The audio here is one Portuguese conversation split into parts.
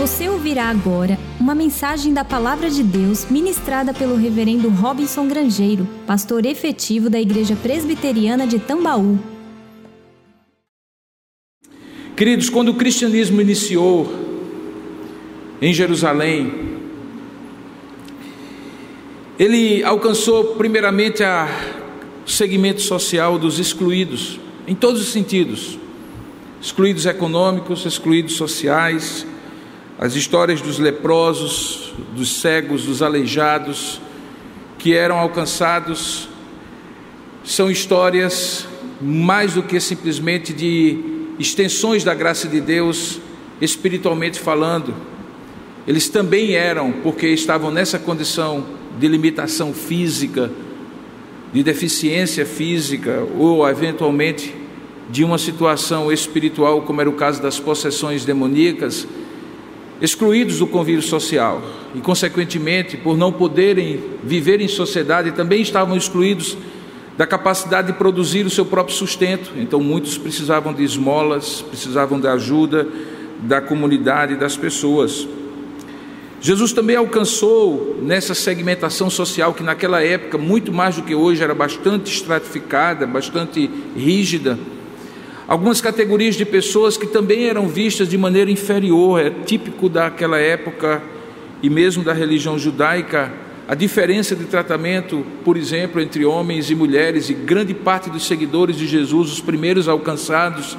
Você ouvirá agora uma mensagem da Palavra de Deus ministrada pelo Reverendo Robinson Grangeiro, pastor efetivo da Igreja Presbiteriana de Tambaú. Queridos, quando o cristianismo iniciou em Jerusalém, ele alcançou primeiramente a segmento social dos excluídos, em todos os sentidos excluídos econômicos, excluídos sociais, as histórias dos leprosos, dos cegos, dos aleijados, que eram alcançados, são histórias mais do que simplesmente de extensões da graça de Deus, espiritualmente falando. Eles também eram, porque estavam nessa condição de limitação física, de deficiência física, ou eventualmente de uma situação espiritual, como era o caso das possessões demoníacas, excluídos do convívio social e, consequentemente, por não poderem viver em sociedade, também estavam excluídos da capacidade de produzir o seu próprio sustento. Então, muitos precisavam de esmolas, precisavam da ajuda da comunidade, das pessoas. Jesus também alcançou nessa segmentação social que naquela época, muito mais do que hoje, era bastante estratificada, bastante rígida algumas categorias de pessoas que também eram vistas de maneira inferior, é típico daquela época e mesmo da religião judaica, a diferença de tratamento, por exemplo, entre homens e mulheres, e grande parte dos seguidores de Jesus, os primeiros alcançados,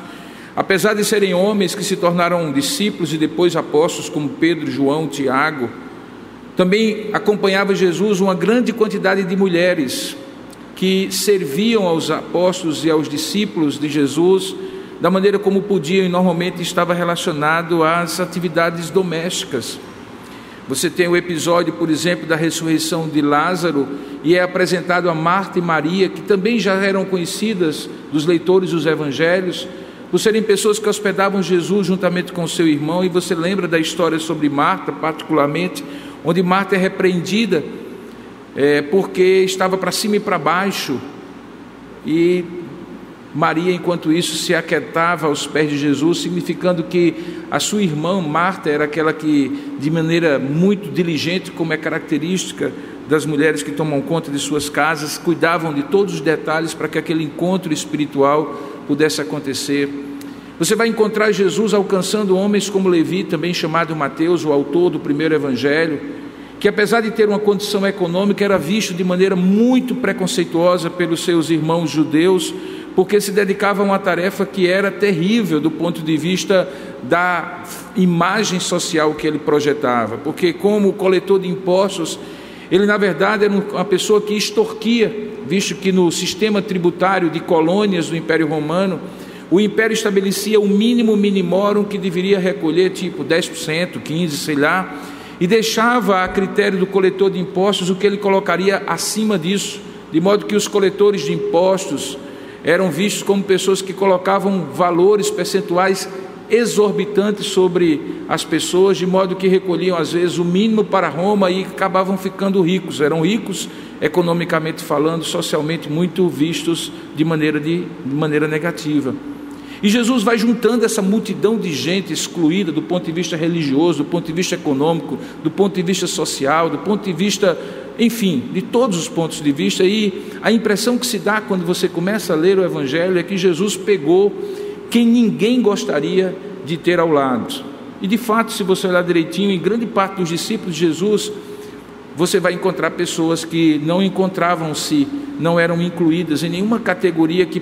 apesar de serem homens que se tornaram discípulos e depois apóstolos, como Pedro, João, Tiago, também acompanhava Jesus uma grande quantidade de mulheres, que serviam aos apóstolos e aos discípulos de Jesus da maneira como podiam e normalmente estava relacionado às atividades domésticas. Você tem o episódio, por exemplo, da ressurreição de Lázaro e é apresentado a Marta e Maria, que também já eram conhecidas dos leitores dos evangelhos, por serem pessoas que hospedavam Jesus juntamente com seu irmão, e você lembra da história sobre Marta, particularmente, onde Marta é repreendida é, porque estava para cima e para baixo, e Maria, enquanto isso, se aquietava aos pés de Jesus, significando que a sua irmã Marta era aquela que, de maneira muito diligente, como é característica das mulheres que tomam conta de suas casas, cuidavam de todos os detalhes para que aquele encontro espiritual pudesse acontecer. Você vai encontrar Jesus alcançando homens como Levi, também chamado Mateus, o autor do primeiro evangelho, que apesar de ter uma condição econômica, era visto de maneira muito preconceituosa pelos seus irmãos judeus, porque se dedicava a uma tarefa que era terrível do ponto de vista da imagem social que ele projetava, porque como coletor de impostos, ele na verdade era uma pessoa que extorquia, visto que no sistema tributário de colônias do Império Romano, o império estabelecia o mínimo minimorum que deveria recolher tipo 10%, 15, sei lá, e deixava a critério do coletor de impostos o que ele colocaria acima disso, de modo que os coletores de impostos eram vistos como pessoas que colocavam valores percentuais exorbitantes sobre as pessoas, de modo que recolhiam às vezes o mínimo para Roma e acabavam ficando ricos. Eram ricos economicamente falando, socialmente muito vistos de maneira, de, de maneira negativa. E Jesus vai juntando essa multidão de gente excluída do ponto de vista religioso, do ponto de vista econômico, do ponto de vista social, do ponto de vista, enfim, de todos os pontos de vista. E a impressão que se dá quando você começa a ler o Evangelho é que Jesus pegou quem ninguém gostaria de ter ao lado. E de fato, se você olhar direitinho, em grande parte dos discípulos de Jesus, você vai encontrar pessoas que não encontravam-se, não eram incluídas em nenhuma categoria que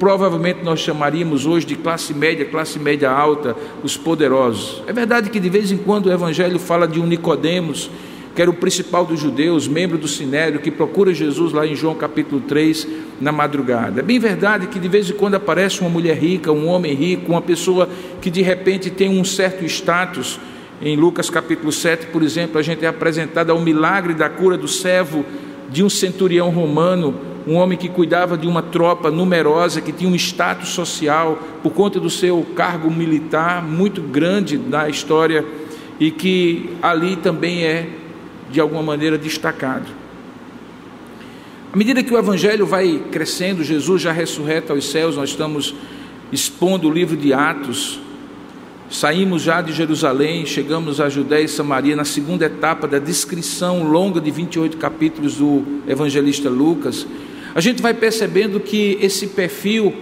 provavelmente nós chamaríamos hoje de classe média, classe média alta, os poderosos. É verdade que de vez em quando o evangelho fala de um Nicodemos, que era o principal dos judeus, membro do sinédrio, que procura Jesus lá em João capítulo 3, na madrugada. É bem verdade que de vez em quando aparece uma mulher rica, um homem rico, uma pessoa que de repente tem um certo status. Em Lucas capítulo 7, por exemplo, a gente é apresentado ao milagre da cura do servo de um centurião romano um homem que cuidava de uma tropa numerosa, que tinha um status social por conta do seu cargo militar muito grande na história e que ali também é, de alguma maneira, destacado. À medida que o Evangelho vai crescendo, Jesus já ressurreta aos céus, nós estamos expondo o livro de Atos, Saímos já de Jerusalém, chegamos a Judéia e Samaria na segunda etapa da descrição longa de 28 capítulos do evangelista Lucas. A gente vai percebendo que esse perfil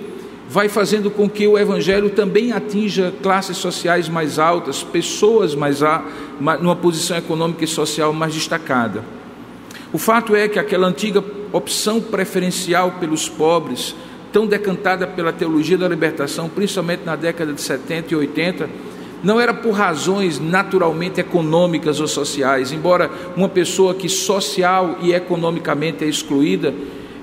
vai fazendo com que o evangelho também atinja classes sociais mais altas, pessoas mais a, numa posição econômica e social mais destacada. O fato é que aquela antiga opção preferencial pelos pobres tão decantada pela teologia da libertação, principalmente na década de 70 e 80, não era por razões naturalmente econômicas ou sociais, embora uma pessoa que social e economicamente é excluída,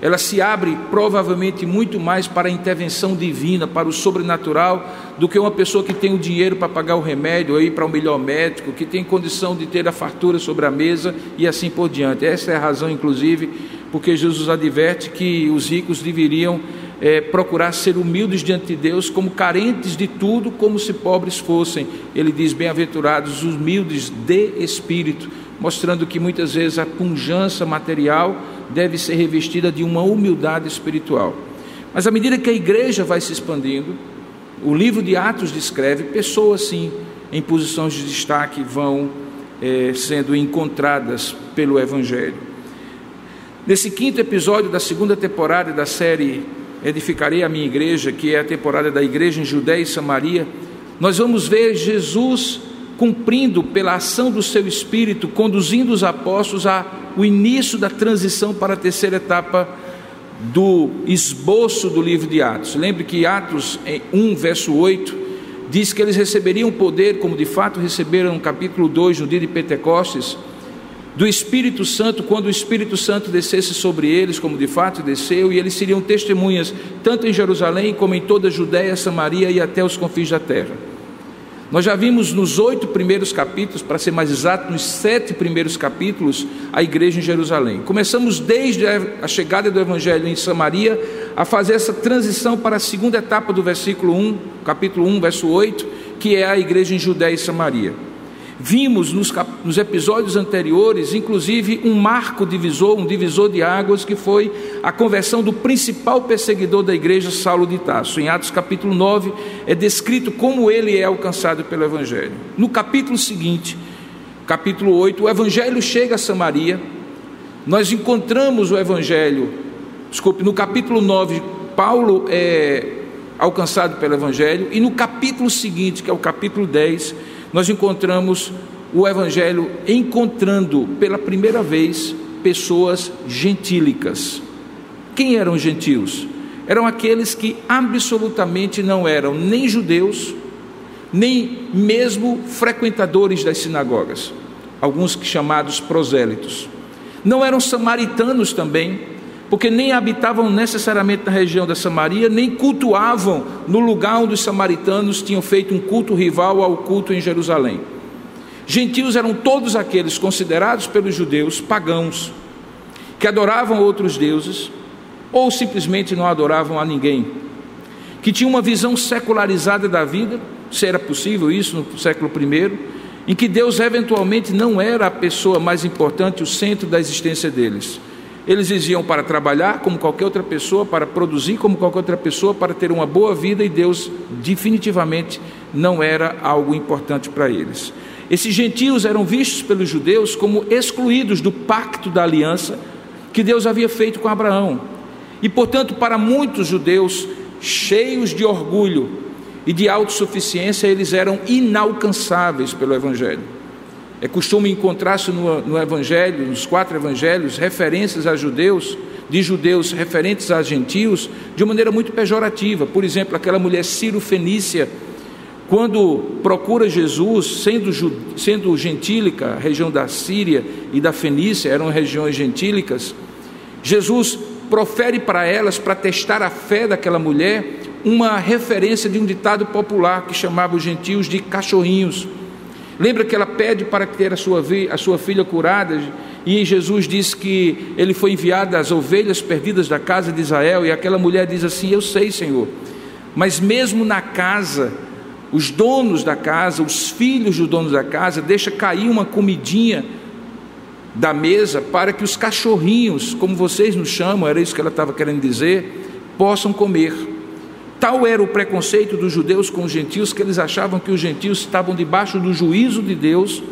ela se abre provavelmente muito mais para a intervenção divina, para o sobrenatural, do que uma pessoa que tem o dinheiro para pagar o remédio, ou ir para o melhor médico, que tem condição de ter a fartura sobre a mesa e assim por diante. Essa é a razão, inclusive, porque Jesus adverte que os ricos deveriam é, procurar ser humildes diante de Deus, como carentes de tudo, como se pobres fossem. Ele diz: Bem-aventurados os humildes de espírito, mostrando que muitas vezes a punjança material deve ser revestida de uma humildade espiritual. Mas à medida que a igreja vai se expandindo, o livro de Atos descreve pessoas sim em posições de destaque vão é, sendo encontradas pelo Evangelho. Nesse quinto episódio da segunda temporada da série edificarei a minha igreja, que é a temporada da igreja em Judéia e Samaria, nós vamos ver Jesus cumprindo pela ação do seu espírito, conduzindo os apóstolos ao início da transição para a terceira etapa do esboço do livro de Atos. Lembre que Atos 1, verso 8, diz que eles receberiam poder, como de fato receberam no capítulo 2, no dia de Pentecostes, do Espírito Santo, quando o Espírito Santo descesse sobre eles, como de fato desceu, e eles seriam testemunhas, tanto em Jerusalém como em toda a Judéia, Samaria e até os confins da terra. Nós já vimos nos oito primeiros capítulos, para ser mais exato, nos sete primeiros capítulos, a igreja em Jerusalém. Começamos desde a chegada do Evangelho em Samaria a fazer essa transição para a segunda etapa do versículo 1, capítulo 1, verso 8, que é a igreja em Judéia e Samaria. Vimos nos, nos, episódios anteriores, inclusive, um marco divisor, um divisor de águas, que foi a conversão do principal perseguidor da igreja, Saulo de Tarso. Em Atos capítulo 9, é descrito como ele é alcançado pelo Evangelho. No capítulo seguinte, capítulo 8, o Evangelho chega a Samaria. Nós encontramos o Evangelho, desculpe, no capítulo 9, Paulo é alcançado pelo Evangelho, e no capítulo seguinte, que é o capítulo 10, nós encontramos o Evangelho encontrando pela primeira vez pessoas gentílicas. Quem eram gentios? Eram aqueles que absolutamente não eram nem judeus, nem mesmo frequentadores das sinagogas, alguns chamados prosélitos. Não eram samaritanos também, porque nem habitavam necessariamente na região da Samaria, nem cultuavam no lugar onde os samaritanos tinham feito um culto rival ao culto em Jerusalém. Gentios eram todos aqueles considerados pelos judeus pagãos, que adoravam outros deuses, ou simplesmente não adoravam a ninguém, que tinham uma visão secularizada da vida, se era possível isso no século I, em que Deus eventualmente não era a pessoa mais importante, o centro da existência deles eles iam para trabalhar como qualquer outra pessoa, para produzir como qualquer outra pessoa, para ter uma boa vida e Deus definitivamente não era algo importante para eles. Esses gentios eram vistos pelos judeus como excluídos do pacto da aliança que Deus havia feito com Abraão. E, portanto, para muitos judeus cheios de orgulho e de autossuficiência, eles eram inalcançáveis pelo Evangelho. É costume encontrar-se no, no Evangelho, nos quatro Evangelhos, referências a judeus, de judeus referentes a gentios, de uma maneira muito pejorativa. Por exemplo, aquela mulher Ciro-Fenícia, quando procura Jesus, sendo, sendo gentílica, região da Síria e da Fenícia, eram regiões gentílicas, Jesus profere para elas, para testar a fé daquela mulher, uma referência de um ditado popular que chamava os gentios de cachorrinhos. Lembra que ela pede para ter a sua, a sua filha curada, e Jesus diz que ele foi enviado às ovelhas perdidas da casa de Israel, e aquela mulher diz assim: Eu sei, Senhor, mas mesmo na casa, os donos da casa, os filhos dos donos da casa, deixa cair uma comidinha da mesa para que os cachorrinhos, como vocês nos chamam, era isso que ela estava querendo dizer, possam comer. Tal era o preconceito dos judeus com os gentios que eles achavam que os gentios estavam debaixo do juízo de Deus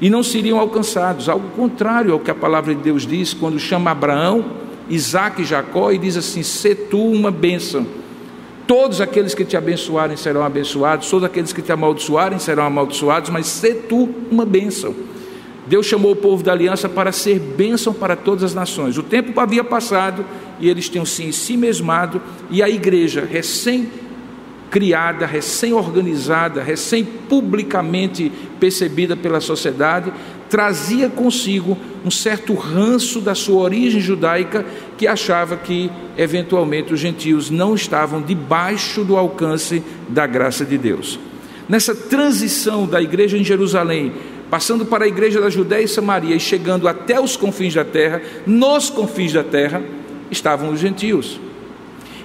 e não seriam alcançados. Algo contrário ao que a palavra de Deus diz quando chama Abraão, Isaac e Jacó e diz assim: "Se tu uma bênção". Todos aqueles que te abençoarem serão abençoados, todos aqueles que te amaldiçoarem serão amaldiçoados, mas se tu uma bênção. Deus chamou o povo da aliança para ser bênção para todas as nações. O tempo havia passado e eles tinham se em si mesmado, e a igreja, recém criada, recém-organizada, recém-publicamente percebida pela sociedade, trazia consigo um certo ranço da sua origem judaica que achava que, eventualmente, os gentios não estavam debaixo do alcance da graça de Deus. Nessa transição da igreja em Jerusalém, passando para a igreja da Judéia e Samaria e chegando até os confins da terra, nos confins da terra estavam os gentios.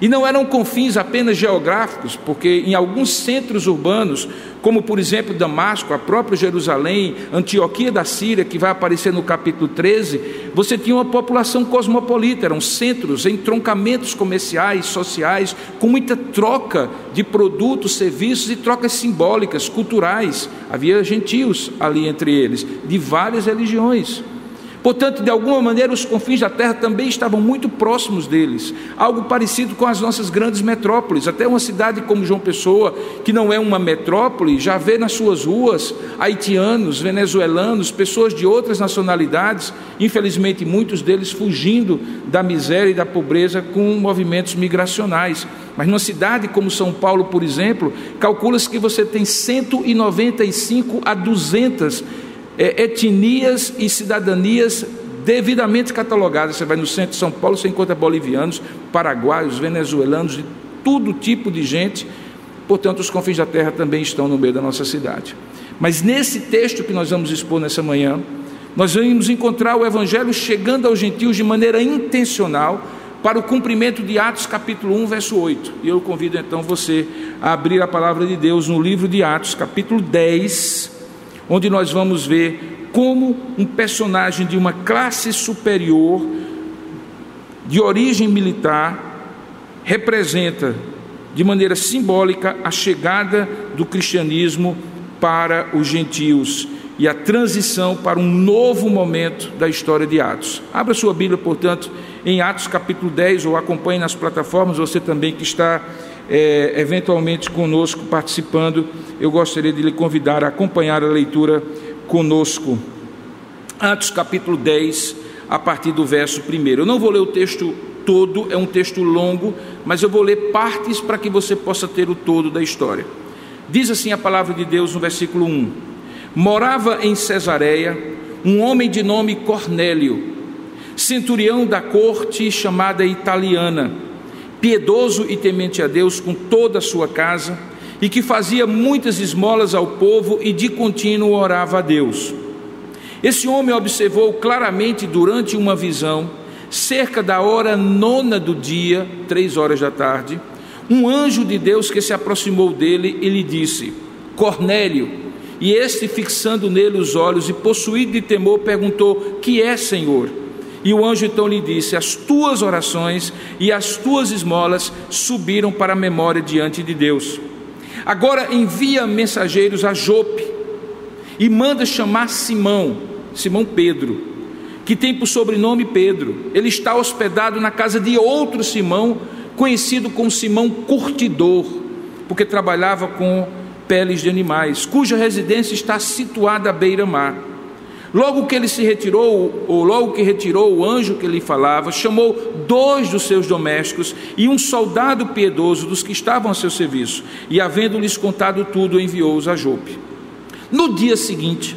E não eram confins apenas geográficos, porque em alguns centros urbanos, como por exemplo Damasco, a própria Jerusalém, Antioquia da Síria, que vai aparecer no capítulo 13, você tinha uma população cosmopolita, eram centros, entroncamentos comerciais, sociais, com muita troca de produtos, serviços e trocas simbólicas, culturais. Havia gentios ali entre eles, de várias religiões. Portanto, de alguma maneira, os confins da terra também estavam muito próximos deles, algo parecido com as nossas grandes metrópoles. Até uma cidade como João Pessoa, que não é uma metrópole, já vê nas suas ruas haitianos, venezuelanos, pessoas de outras nacionalidades, infelizmente muitos deles fugindo da miséria e da pobreza com movimentos migracionais. Mas numa cidade como São Paulo, por exemplo, calcula-se que você tem 195 a 200 é, etnias e cidadanias devidamente catalogadas. Você vai no centro de São Paulo, você encontra bolivianos, paraguaios, venezuelanos, de todo tipo de gente. Portanto, os confins da terra também estão no meio da nossa cidade. Mas nesse texto que nós vamos expor nessa manhã, nós vamos encontrar o Evangelho chegando aos gentios de maneira intencional para o cumprimento de Atos capítulo 1, verso 8. E eu convido então você a abrir a palavra de Deus no livro de Atos, capítulo 10, onde nós vamos ver como um personagem de uma classe superior, de origem militar, representa de maneira simbólica a chegada do cristianismo para os gentios e a transição para um novo momento da história de Atos. Abra sua Bíblia, portanto, em Atos capítulo 10, ou acompanhe nas plataformas, você também que está é, eventualmente conosco participando, eu gostaria de lhe convidar a acompanhar a leitura conosco. Atos capítulo 10, a partir do verso 1. Eu não vou ler o texto todo, é um texto longo, mas eu vou ler partes para que você possa ter o todo da história. Diz assim a palavra de Deus no versículo 1: Morava em Cesareia um homem de nome Cornélio, centurião da corte chamada italiana piedoso e temente a Deus com toda a sua casa, e que fazia muitas esmolas ao povo e de contínuo orava a Deus. Esse homem observou claramente durante uma visão, cerca da hora nona do dia, três horas da tarde, um anjo de Deus que se aproximou dele e lhe disse: Cornélio. E este, fixando nele os olhos e possuído de temor, perguntou: Que é, Senhor? E o anjo então lhe disse: As tuas orações e as tuas esmolas subiram para a memória diante de Deus. Agora envia mensageiros a Jope e manda chamar Simão, Simão Pedro, que tem por sobrenome Pedro. Ele está hospedado na casa de outro Simão, conhecido como Simão Curtidor, porque trabalhava com peles de animais, cuja residência está situada à beira-mar. Logo que ele se retirou, ou logo que retirou o anjo que lhe falava, chamou dois dos seus domésticos e um soldado piedoso dos que estavam a seu serviço, e havendo-lhes contado tudo, enviou-os a Jope. No dia seguinte,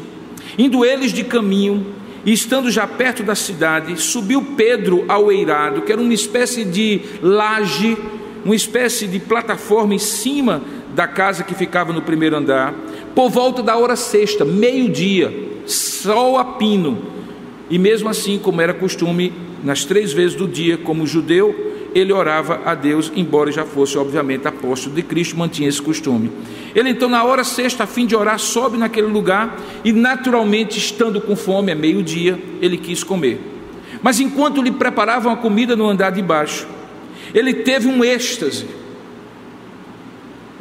indo eles de caminho, e estando já perto da cidade, subiu Pedro ao eirado, que era uma espécie de laje, uma espécie de plataforma em cima da casa que ficava no primeiro andar, por volta da hora sexta, meio-dia sol a pino. E mesmo assim, como era costume, nas três vezes do dia, como judeu, ele orava a Deus, embora já fosse, obviamente, apóstolo de Cristo, mantinha esse costume. Ele então, na hora sexta, a fim de orar, sobe naquele lugar e, naturalmente, estando com fome, é meio-dia, ele quis comer. Mas enquanto lhe preparavam a comida no andar de baixo, ele teve um êxtase.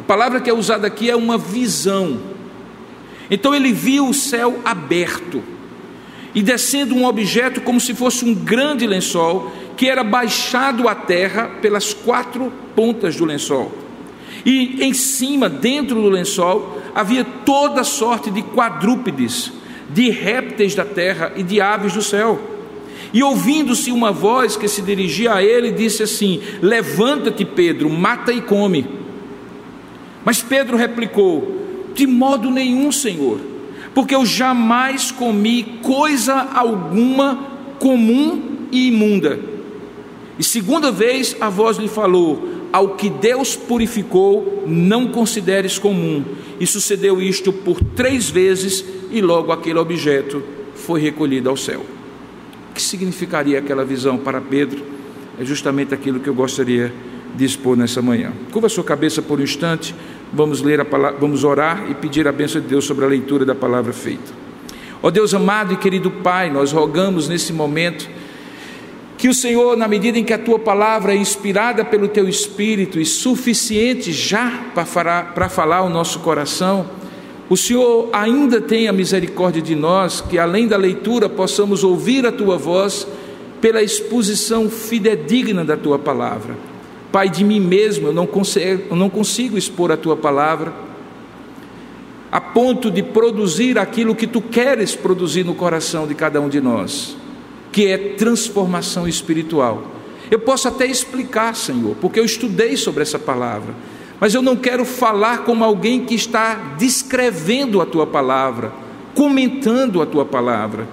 palavra que é usada aqui é uma visão. Então ele viu o céu aberto e descendo um objeto como se fosse um grande lençol que era baixado à terra pelas quatro pontas do lençol. E em cima, dentro do lençol, havia toda sorte de quadrúpedes, de répteis da terra e de aves do céu. E ouvindo-se uma voz que se dirigia a ele, disse assim: Levanta-te, Pedro, mata e come. Mas Pedro replicou: De modo nenhum, Senhor, porque eu jamais comi coisa alguma comum e imunda. E segunda vez a voz lhe falou: Ao que Deus purificou, não consideres comum. E sucedeu isto por três vezes, e logo aquele objeto foi recolhido ao céu. O que significaria aquela visão para Pedro? É justamente aquilo que eu gostaria de expor nessa manhã. Curva sua cabeça por um instante, vamos ler a palavra, vamos orar e pedir a bênção de Deus sobre a leitura da palavra feita. Ó Deus amado e querido Pai, nós rogamos nesse momento que o Senhor, na medida em que a tua palavra é inspirada pelo teu espírito e suficiente já para falar, para falar ao nosso coração, o Senhor ainda tenha misericórdia de nós, que além da leitura possamos ouvir a tua voz pela exposição fidedigna da tua palavra. Pai, de mim mesmo eu não consigo, eu não consigo expor a tua palavra a ponto de produzir aquilo que tu queres produzir no coração de cada um de nós que é transformação espiritual. Eu posso até explicar, Senhor, porque eu estudei sobre essa palavra, mas eu não quero falar como alguém que está descrevendo a tua palavra, comentando a tua palavra.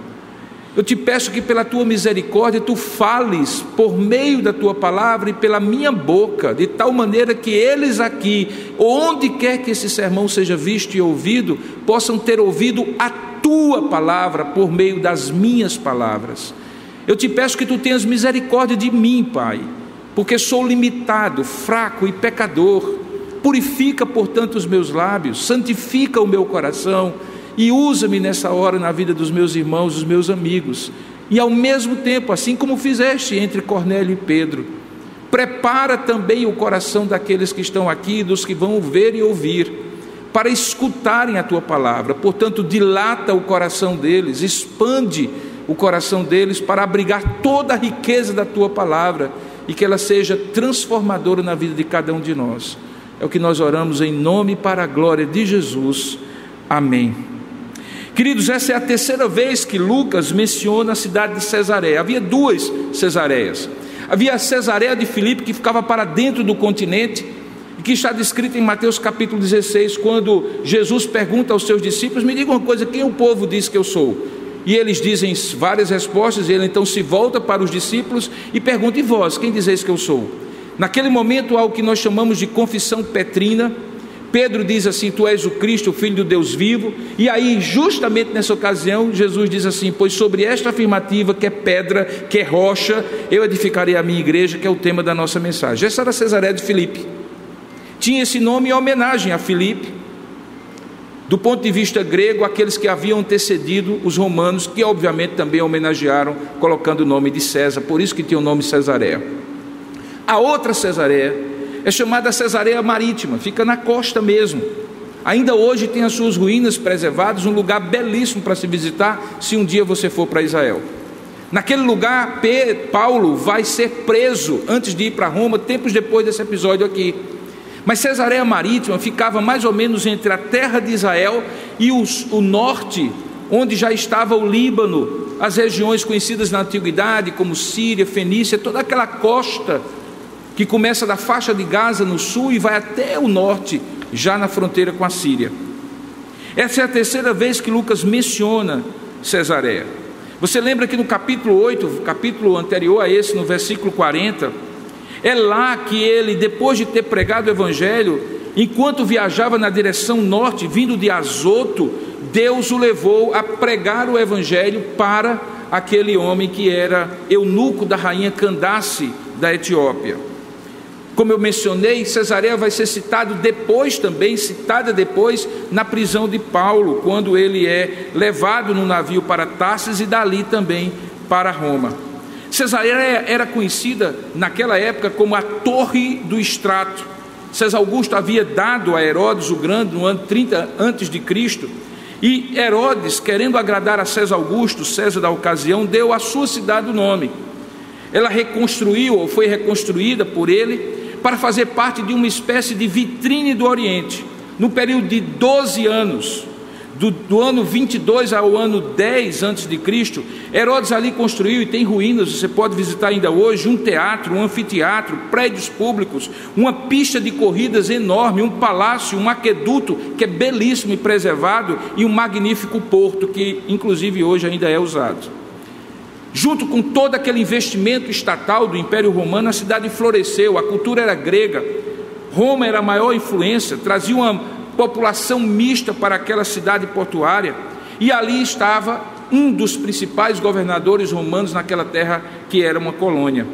Eu te peço que pela tua misericórdia tu fales por meio da tua palavra e pela minha boca, de tal maneira que eles aqui, onde quer que esse sermão seja visto e ouvido, possam ter ouvido a tua palavra por meio das minhas palavras. Eu te peço que tu tenhas misericórdia de mim, Pai, porque sou limitado, fraco e pecador. Purifica, portanto, os meus lábios, santifica o meu coração e usa-me nessa hora na vida dos meus irmãos, dos meus amigos. E ao mesmo tempo, assim como fizeste entre Cornélio e Pedro, prepara também o coração daqueles que estão aqui, dos que vão ver e ouvir, para escutarem a tua palavra. Portanto, dilata o coração deles, expande o coração deles para abrigar toda a riqueza da tua palavra e que ela seja transformadora na vida de cada um de nós. É o que nós oramos em nome para a glória de Jesus. Amém. Queridos, essa é a terceira vez que Lucas menciona a cidade de Cesareia. Havia duas Cesareias. Havia a Cesareia de Filipe, que ficava para dentro do continente, e que está descrita em Mateus capítulo 16, quando Jesus pergunta aos seus discípulos: Me diga uma coisa, quem o povo diz que eu sou? E eles dizem várias respostas, e ele então se volta para os discípulos e pergunta: E vós, quem dizeis que eu sou? Naquele momento há o que nós chamamos de confissão petrina. Pedro diz assim: Tu és o Cristo, o Filho do Deus vivo. E aí, justamente nessa ocasião, Jesus diz assim: Pois sobre esta afirmativa, que é pedra, que é rocha, eu edificarei a minha igreja, que é o tema da nossa mensagem. Essa era Cesaré de Filipe. Tinha esse nome em homenagem a Filipe, do ponto de vista grego, aqueles que haviam antecedido os romanos, que obviamente também homenagearam, colocando o nome de César, por isso que tinha o nome Cesareia. A outra Cesareia é chamada Cesareia Marítima, fica na costa mesmo. Ainda hoje tem as suas ruínas preservadas, um lugar belíssimo para se visitar, se um dia você for para Israel. Naquele lugar, Paulo vai ser preso antes de ir para Roma, tempos depois desse episódio aqui. Mas Cesareia Marítima ficava mais ou menos entre a terra de Israel e os, o norte, onde já estava o Líbano, as regiões conhecidas na antiguidade como Síria, Fenícia, toda aquela costa que começa da faixa de Gaza no sul e vai até o norte, já na fronteira com a Síria. Essa é a terceira vez que Lucas menciona Cesareia. Você lembra que no capítulo 8, capítulo anterior a esse, no versículo 40, é lá que ele, depois de ter pregado o Evangelho, enquanto viajava na direção norte, vindo de Azoto, Deus o levou a pregar o Evangelho para aquele homem que era eunuco da rainha Candace da Etiópia. Como eu mencionei, Cesareia vai ser citado depois também, citada depois na prisão de Paulo, quando ele é levado no navio para Tarsis e dali também para Roma. Cesareia era conhecida naquela época como a Torre do Extrato. César Augusto havia dado a Herodes o Grande no ano 30 antes de Cristo, e Herodes, querendo agradar a César Augusto, César da ocasião, deu à sua cidade o nome. Ela reconstruiu ou foi reconstruída por ele para fazer parte de uma espécie de vitrine do Oriente, no período de 12 anos do, do, ano 22 ao ano 10 antes de Cristo, Herodes ali construiu e tem ruínas, você pode visitar ainda hoje, um teatro, um anfiteatro, prédios públicos, uma pista de corridas enorme, um palácio, um aqueduto que é belíssimo e preservado e um magnífico porto que inclusive hoje ainda é usado. Junto com todo aquele investimento estatal do Império Romano, a cidade floresceu, a cultura era grega, Roma era a maior influência, trazia uma população mista para aquela cidade portuária, e ali estava um dos principais governadores romanos naquela terra que era uma colônia.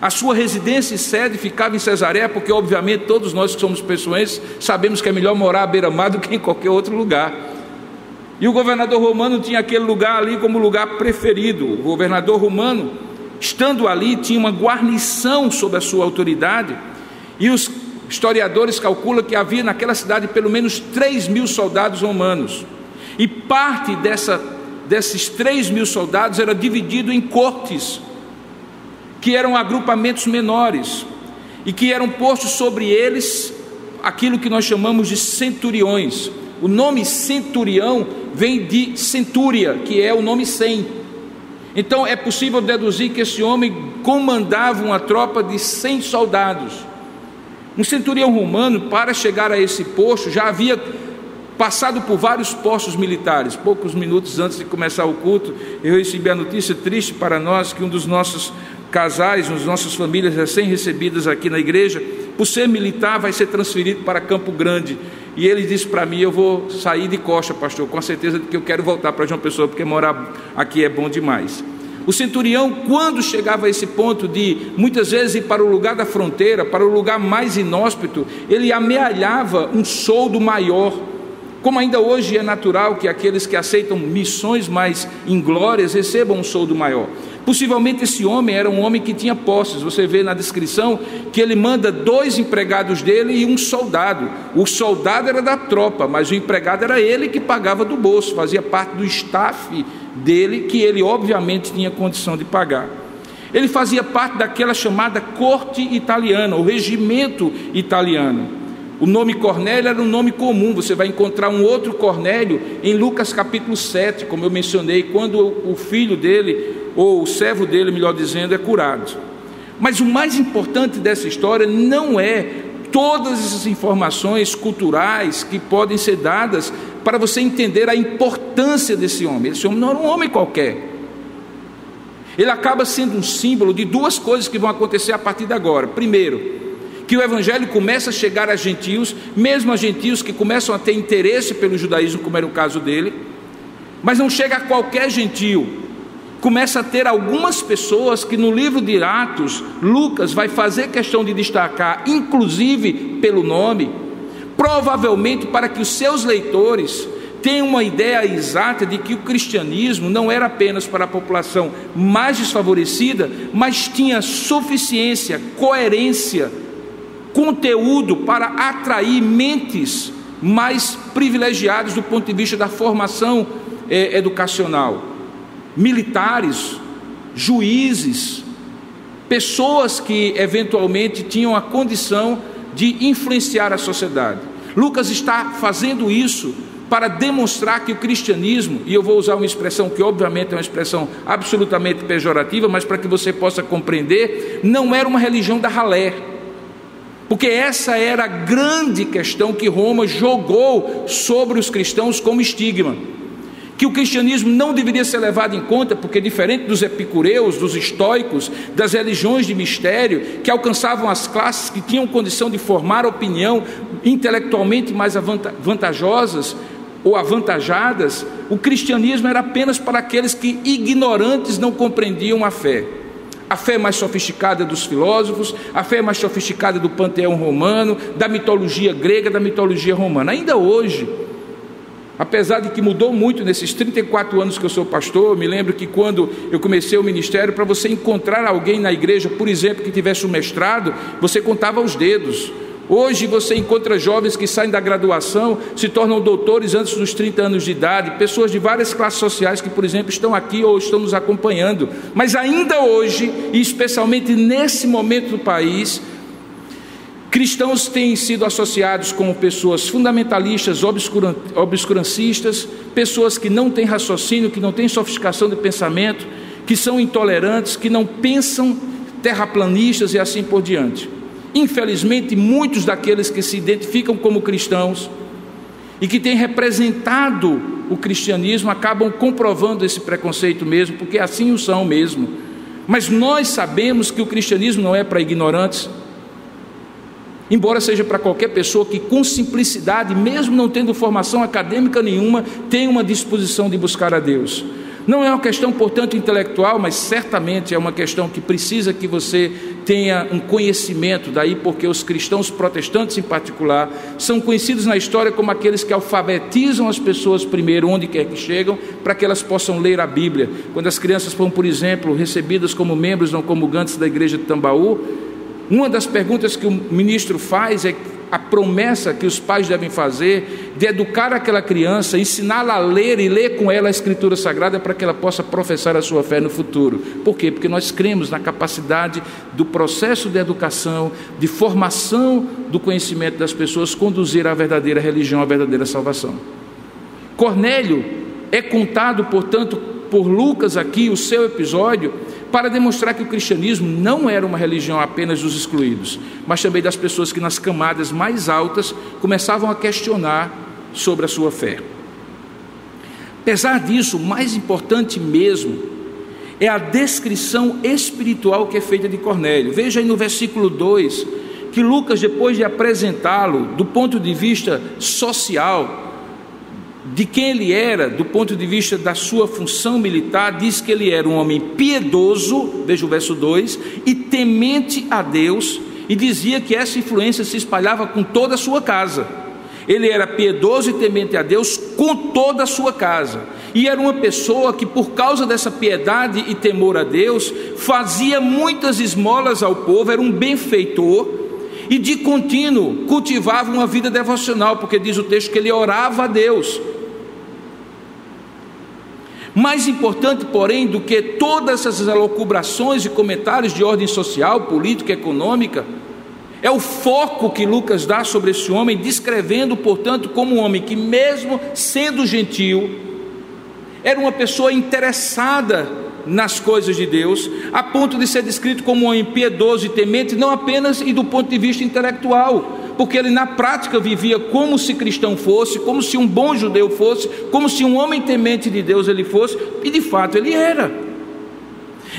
A sua residência e sede ficava em Cesareia, porque obviamente todos nós que somos pessoenses sabemos que é melhor morar à beira-mar do que em qualquer outro lugar. E o governador romano tinha aquele lugar ali como lugar preferido. O governador romano, estando ali, tinha uma guarnição sob a sua autoridade, e os Historiadores calculam que havia naquela cidade pelo menos 3 mil soldados romanos. E parte dessa, desses 3 mil soldados era dividido em cortes, que eram agrupamentos menores, e que eram postos sobre eles aquilo que nós chamamos de centuriões. O nome centurião vem de centúria, que é o nome cem. Então é possível deduzir que esse homem comandava uma tropa de 100 soldados. Um centurião romano, para chegar a esse posto, já havia passado por vários postos militares. Poucos minutos antes de começar o culto, eu recebi a notícia triste para nós que um dos nossos casais, das nossas famílias recém-recebidas aqui na igreja, por ser militar, vai ser transferido para Campo Grande. E ele disse para mim: Eu vou sair de costa, pastor, com a certeza de que eu quero voltar para João Pessoa, porque morar aqui é bom demais. O centurião, quando chegava a esse ponto de muitas vezes ir para o lugar da fronteira, para o lugar mais inóspito, ele amealhava um soldo maior. Como ainda hoje é natural que aqueles que aceitam missões mais inglórias recebam um soldo maior. Possivelmente esse homem era um homem que tinha posses. Você vê na descrição que ele manda dois empregados dele e um soldado. O soldado era da tropa, mas o empregado era ele que pagava do bolso, fazia parte do staff dele, que ele obviamente tinha condição de pagar. Ele fazia parte daquela chamada corte italiana, o regimento italiano. O nome Cornélio era um nome comum, você vai encontrar um outro Cornélio em Lucas capítulo 7, como eu mencionei, quando o filho dele, ou o servo dele, melhor dizendo, é curado. Mas o mais importante dessa história não é todas essas informações culturais que podem ser dadas para você entender a importância desse homem. Esse homem não era um homem qualquer. Ele acaba sendo um símbolo de duas coisas que vão acontecer a partir de agora. Primeiro, que o evangelho começa a chegar a gentios, mesmo a gentios que começam a ter interesse pelo judaísmo, como era o caso dele, mas não chega a qualquer gentio, começa a ter algumas pessoas que no livro de Atos, Lucas vai fazer questão de destacar, inclusive pelo nome, provavelmente para que os seus leitores tenham uma ideia exata de que o cristianismo não era apenas para a população mais desfavorecida, mas tinha suficiência, coerência, conteúdo para atrair mentes mais privilegiadas do ponto de vista da formação eh, educacional militares, juízes, pessoas que eventualmente tinham a condição de influenciar a sociedade. Lucas está fazendo isso para demonstrar que o cristianismo, e eu vou usar uma expressão que obviamente é uma expressão absolutamente pejorativa, mas para que você possa compreender, não era uma religião da ralé. Porque essa era a grande questão que Roma jogou sobre os cristãos como estigma que o cristianismo não deveria ser levado em conta, porque, diferente dos epicureus, dos estoicos, das religiões de mistério, que alcançavam as classes que tinham condição de formar opinião intelectualmente mais vantajosas ou avantajadas, o cristianismo era apenas para aqueles que, ignorantes, não compreendiam a fé. A fé mais sofisticada dos filósofos, a fé mais sofisticada do panteão romano, da mitologia grega, da mitologia romana. Ainda hoje, Apesar de que mudou muito nesses 34 anos que eu sou pastor, me lembro que quando eu comecei o ministério, para você encontrar alguém na igreja, por exemplo, que tivesse um mestrado, você contava os dedos. Hoje você encontra jovens que saem da graduação, se tornam doutores antes dos 30 anos de idade, pessoas de várias classes sociais que, por exemplo, estão aqui ou estão nos acompanhando. Mas ainda hoje, e especialmente nesse momento do país, cristãos têm sido associados como pessoas fundamentalistas, obscurancistas, pessoas que não têm raciocínio, que não têm sofisticação de pensamento, que são intolerantes, que não pensam terraplanistas e assim por diante. Infelizmente, muitos daqueles que se identificam como cristãos e que têm representado o cristianismo acabam comprovando esse preconceito mesmo, porque assim o são mesmo. Mas nós sabemos que o cristianismo não é para ignorantes, embora seja para qualquer pessoa que, com simplicidade, mesmo não tendo formação acadêmica nenhuma, tenha uma disposição de buscar a Deus. Não é uma questão, portanto, intelectual, mas certamente é uma questão que precisa que você tenha um conhecimento, daí porque os cristãos protestantes, em particular, são conhecidos na história como aqueles que alfabetizam as pessoas primeiro, onde quer que chegam, para que elas possam ler a Bíblia. Quando as crianças foram, por exemplo, recebidas como membros não comungantes da igreja de Tambaú, uma das perguntas que o ministro faz é a promessa que os pais devem fazer de educar aquela criança, ensiná-la a ler e ler com ela a Escritura Sagrada para que ela possa professar a sua fé no futuro. Por quê? Porque nós cremos na capacidade do processo de educação, de formação do conhecimento das pessoas, conduzir à verdadeira religião, à verdadeira salvação. Cornélio é contado, portanto, por Lucas aqui, o seu episódio, para demonstrar que o cristianismo não era uma religião apenas dos excluídos, mas também das pessoas que nas camadas mais altas começavam a questionar sobre a sua fé. Apesar disso, o mais importante mesmo é a descrição espiritual que é feita de Cornélio. Veja aí no versículo 2 que Lucas, depois de apresentá-lo do ponto de vista social, de quem ele era, do ponto de vista da sua função militar, diz que ele era um homem piedoso, veja o verso 2, e temente a Deus, e dizia que essa influência se espalhava com toda a sua casa. Ele era piedoso e temente a Deus com toda a sua casa. E era uma pessoa que, por causa dessa piedade e temor a Deus, fazia muitas esmolas ao povo, era um benfeitor e de contínuo cultivava uma vida devocional, porque diz o texto que ele orava a Deus. Mais importante, porém, do que todas essas alocubrações e comentários de ordem social, política, econômica, é o foco que Lucas dá sobre esse homem, descrevendo, portanto, como um homem que, mesmo sendo gentil, era uma pessoa interessada nas coisas de Deus, a ponto de ser descrito como um homem piedoso e temente, não apenas e do ponto de vista intelectual, porque ele na prática vivia como se cristão fosse, como se um bom judeu fosse, como se um homem temente de Deus ele fosse, e de fato ele era.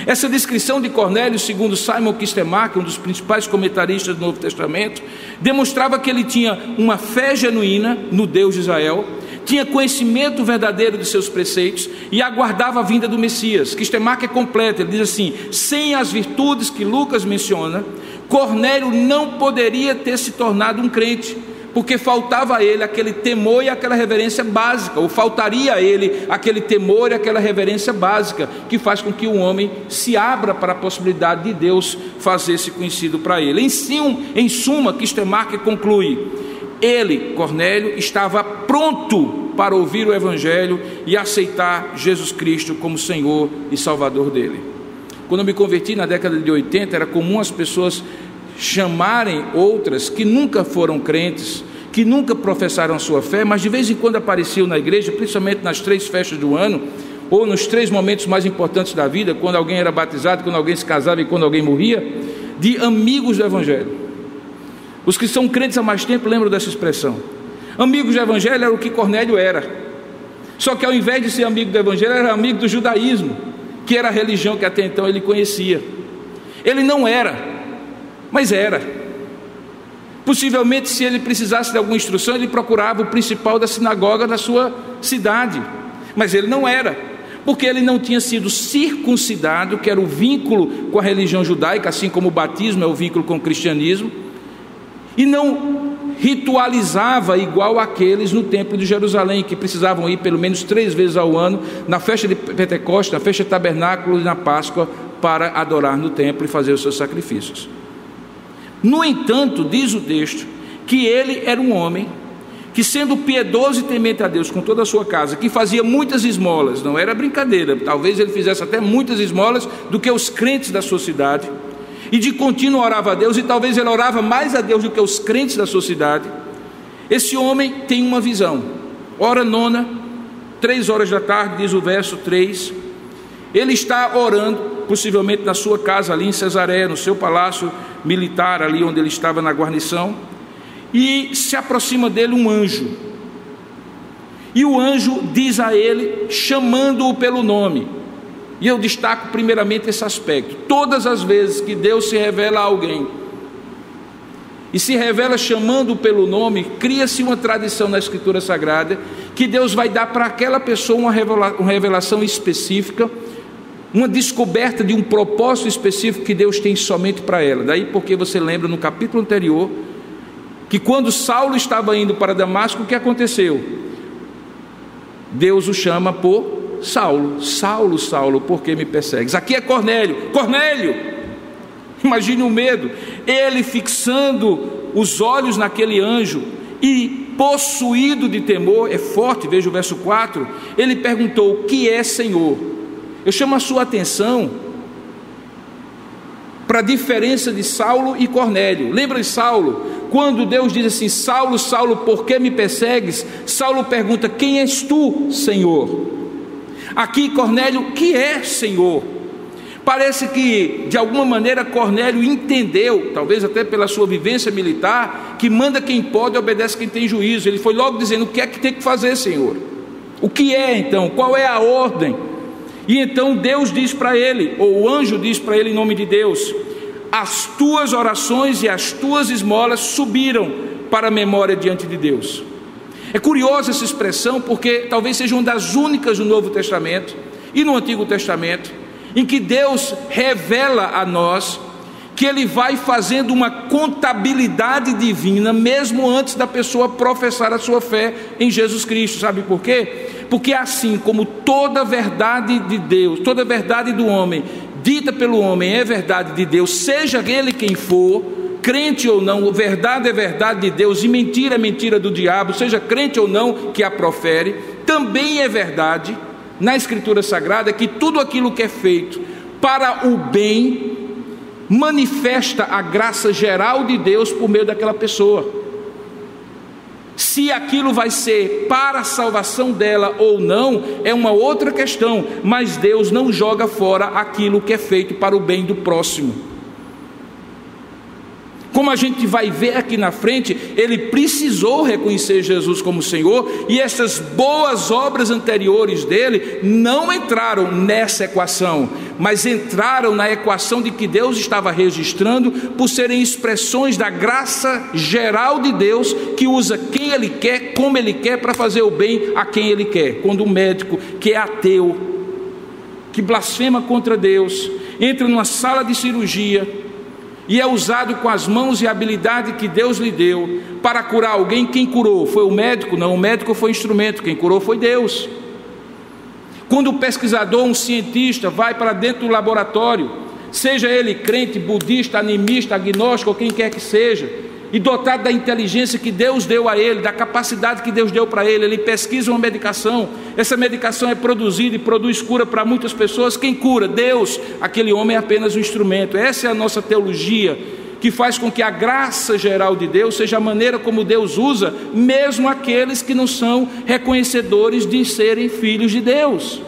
Essa descrição de Cornélio, segundo Simon Kistemacher, um dos principais comentaristas do Novo Testamento, demonstrava que ele tinha uma fé genuína no Deus de Israel, tinha conhecimento verdadeiro de seus preceitos e aguardava a vinda do Messias. Kistemacher é completa, ele diz assim: sem as virtudes que Lucas menciona, Cornélio não poderia ter se tornado um crente, porque faltava a ele aquele temor e aquela reverência básica, ou faltaria a ele aquele temor e aquela reverência básica, que faz com que o homem se abra para a possibilidade de Deus fazer-se conhecido para ele. Em, em suma, Kistemark conclui: ele, Cornélio, estava pronto para ouvir o Evangelho e aceitar Jesus Cristo como Senhor e Salvador dele. Quando eu me converti na década de 80, era comum as pessoas chamarem outras que nunca foram crentes, que nunca professaram sua fé, mas de vez em quando apareciam na igreja, principalmente nas três festas do ano, ou nos três momentos mais importantes da vida, quando alguém era batizado, quando alguém se casava e quando alguém morria, de amigos do Evangelho. Os que são crentes há mais tempo lembram dessa expressão. Amigos do Evangelho era o que Cornélio era. Só que ao invés de ser amigo do Evangelho, era amigo do judaísmo que era a religião que até então ele conhecia. Ele não era, mas era. Possivelmente, se ele precisasse de alguma instrução, ele procurava o principal da sinagoga da sua cidade, mas ele não era, porque ele não tinha sido circuncidado, que era o vínculo com a religião judaica, assim como o batismo é o vínculo com o cristianismo, e não ritualizava igual aqueles no templo de Jerusalém, que precisavam ir pelo menos três vezes ao ano, na festa de Pentecostes, na festa de tabernáculo e na Páscoa, para adorar no templo e fazer os seus sacrifícios. No entanto, diz o texto, que ele era um homem que, sendo piedoso e temente a Deus com toda a sua casa, que fazia muitas esmolas, não era brincadeira, talvez ele fizesse até muitas esmolas do que os crentes da sua cidade, e de contínuo orava a Deus, e talvez ele orava mais a Deus do que os crentes da sua cidade. Esse homem tem uma visão, hora nona, três horas da tarde, diz o verso 3. Ele está orando, possivelmente na sua casa ali em Cesareia, no seu palácio militar, ali onde ele estava na guarnição, e se aproxima dele um anjo. E o anjo diz a ele, chamando-o pelo nome. E eu destaco primeiramente esse aspecto. Todas as vezes que Deus se revela a alguém, e se revela chamando pelo nome, cria-se uma tradição na Escritura Sagrada que Deus vai dar para aquela pessoa uma revelação específica, uma descoberta de um propósito específico que Deus tem somente para ela. Daí porque você lembra no capítulo anterior que quando Saulo estava indo para Damasco, o que aconteceu? Deus o chama por Saulo. Saulo, Saulo, por que me persegues? Aqui é Cornélio. Cornélio! Imagine o medo. Ele fixando os olhos naquele anjo e possuído de temor, é forte, veja o verso 4. Ele perguntou: O que é Senhor? Eu chamo a sua atenção para a diferença de Saulo e Cornélio. Lembra de Saulo? Quando Deus diz assim: Saulo, Saulo, por que me persegues? Saulo pergunta: Quem és tu, Senhor? Aqui Cornélio, que é Senhor? Parece que, de alguma maneira, Cornélio entendeu, talvez até pela sua vivência militar, que manda quem pode e obedece quem tem juízo. Ele foi logo dizendo: O que é que tem que fazer, Senhor? O que é então? Qual é a ordem? E então Deus diz para ele, ou o anjo diz para ele em nome de Deus: As tuas orações e as tuas esmolas subiram para a memória diante de Deus. É curiosa essa expressão, porque talvez seja uma das únicas no Novo Testamento e no Antigo Testamento em que Deus revela a nós que Ele vai fazendo uma contabilidade divina, mesmo antes da pessoa professar a sua fé em Jesus Cristo. Sabe por quê? Porque assim como toda verdade de Deus, toda verdade do homem, dita pelo homem, é verdade de Deus, seja ele quem for, crente ou não, verdade é verdade de Deus e mentira é mentira do diabo, seja crente ou não que a profere, também é verdade na Escritura Sagrada que tudo aquilo que é feito para o bem manifesta a graça geral de Deus por meio daquela pessoa. Se aquilo vai ser para a salvação dela ou não, é uma outra questão, mas Deus não joga fora aquilo que é feito para o bem do próximo. Como a gente vai ver aqui na frente, ele precisou reconhecer Jesus como Senhor e essas boas obras anteriores dele não entraram nessa equação, mas entraram na equação de que Deus estava registrando por serem expressões da graça geral de Deus que usa quem ele quer, como ele quer para fazer o bem a quem ele quer. Quando um médico que é ateu, que blasfema contra Deus, entra numa sala de cirurgia e é usado com as mãos e habilidade que Deus lhe deu para curar alguém. Quem curou? Foi o médico? Não, o médico foi o instrumento, quem curou foi Deus. Quando o pesquisador, um cientista, vai para dentro do laboratório, seja ele crente, budista, animista, agnóstico ou quem quer que seja, e dotado da inteligência que Deus deu a ele, da capacidade que Deus deu para ele, ele pesquisa uma medicação, essa medicação é produzida e produz cura para muitas pessoas. Quem cura? Deus. Aquele homem é apenas um instrumento. Essa é a nossa teologia que faz com que a graça geral de Deus seja a maneira como Deus usa, mesmo aqueles que não são reconhecedores de serem filhos de Deus.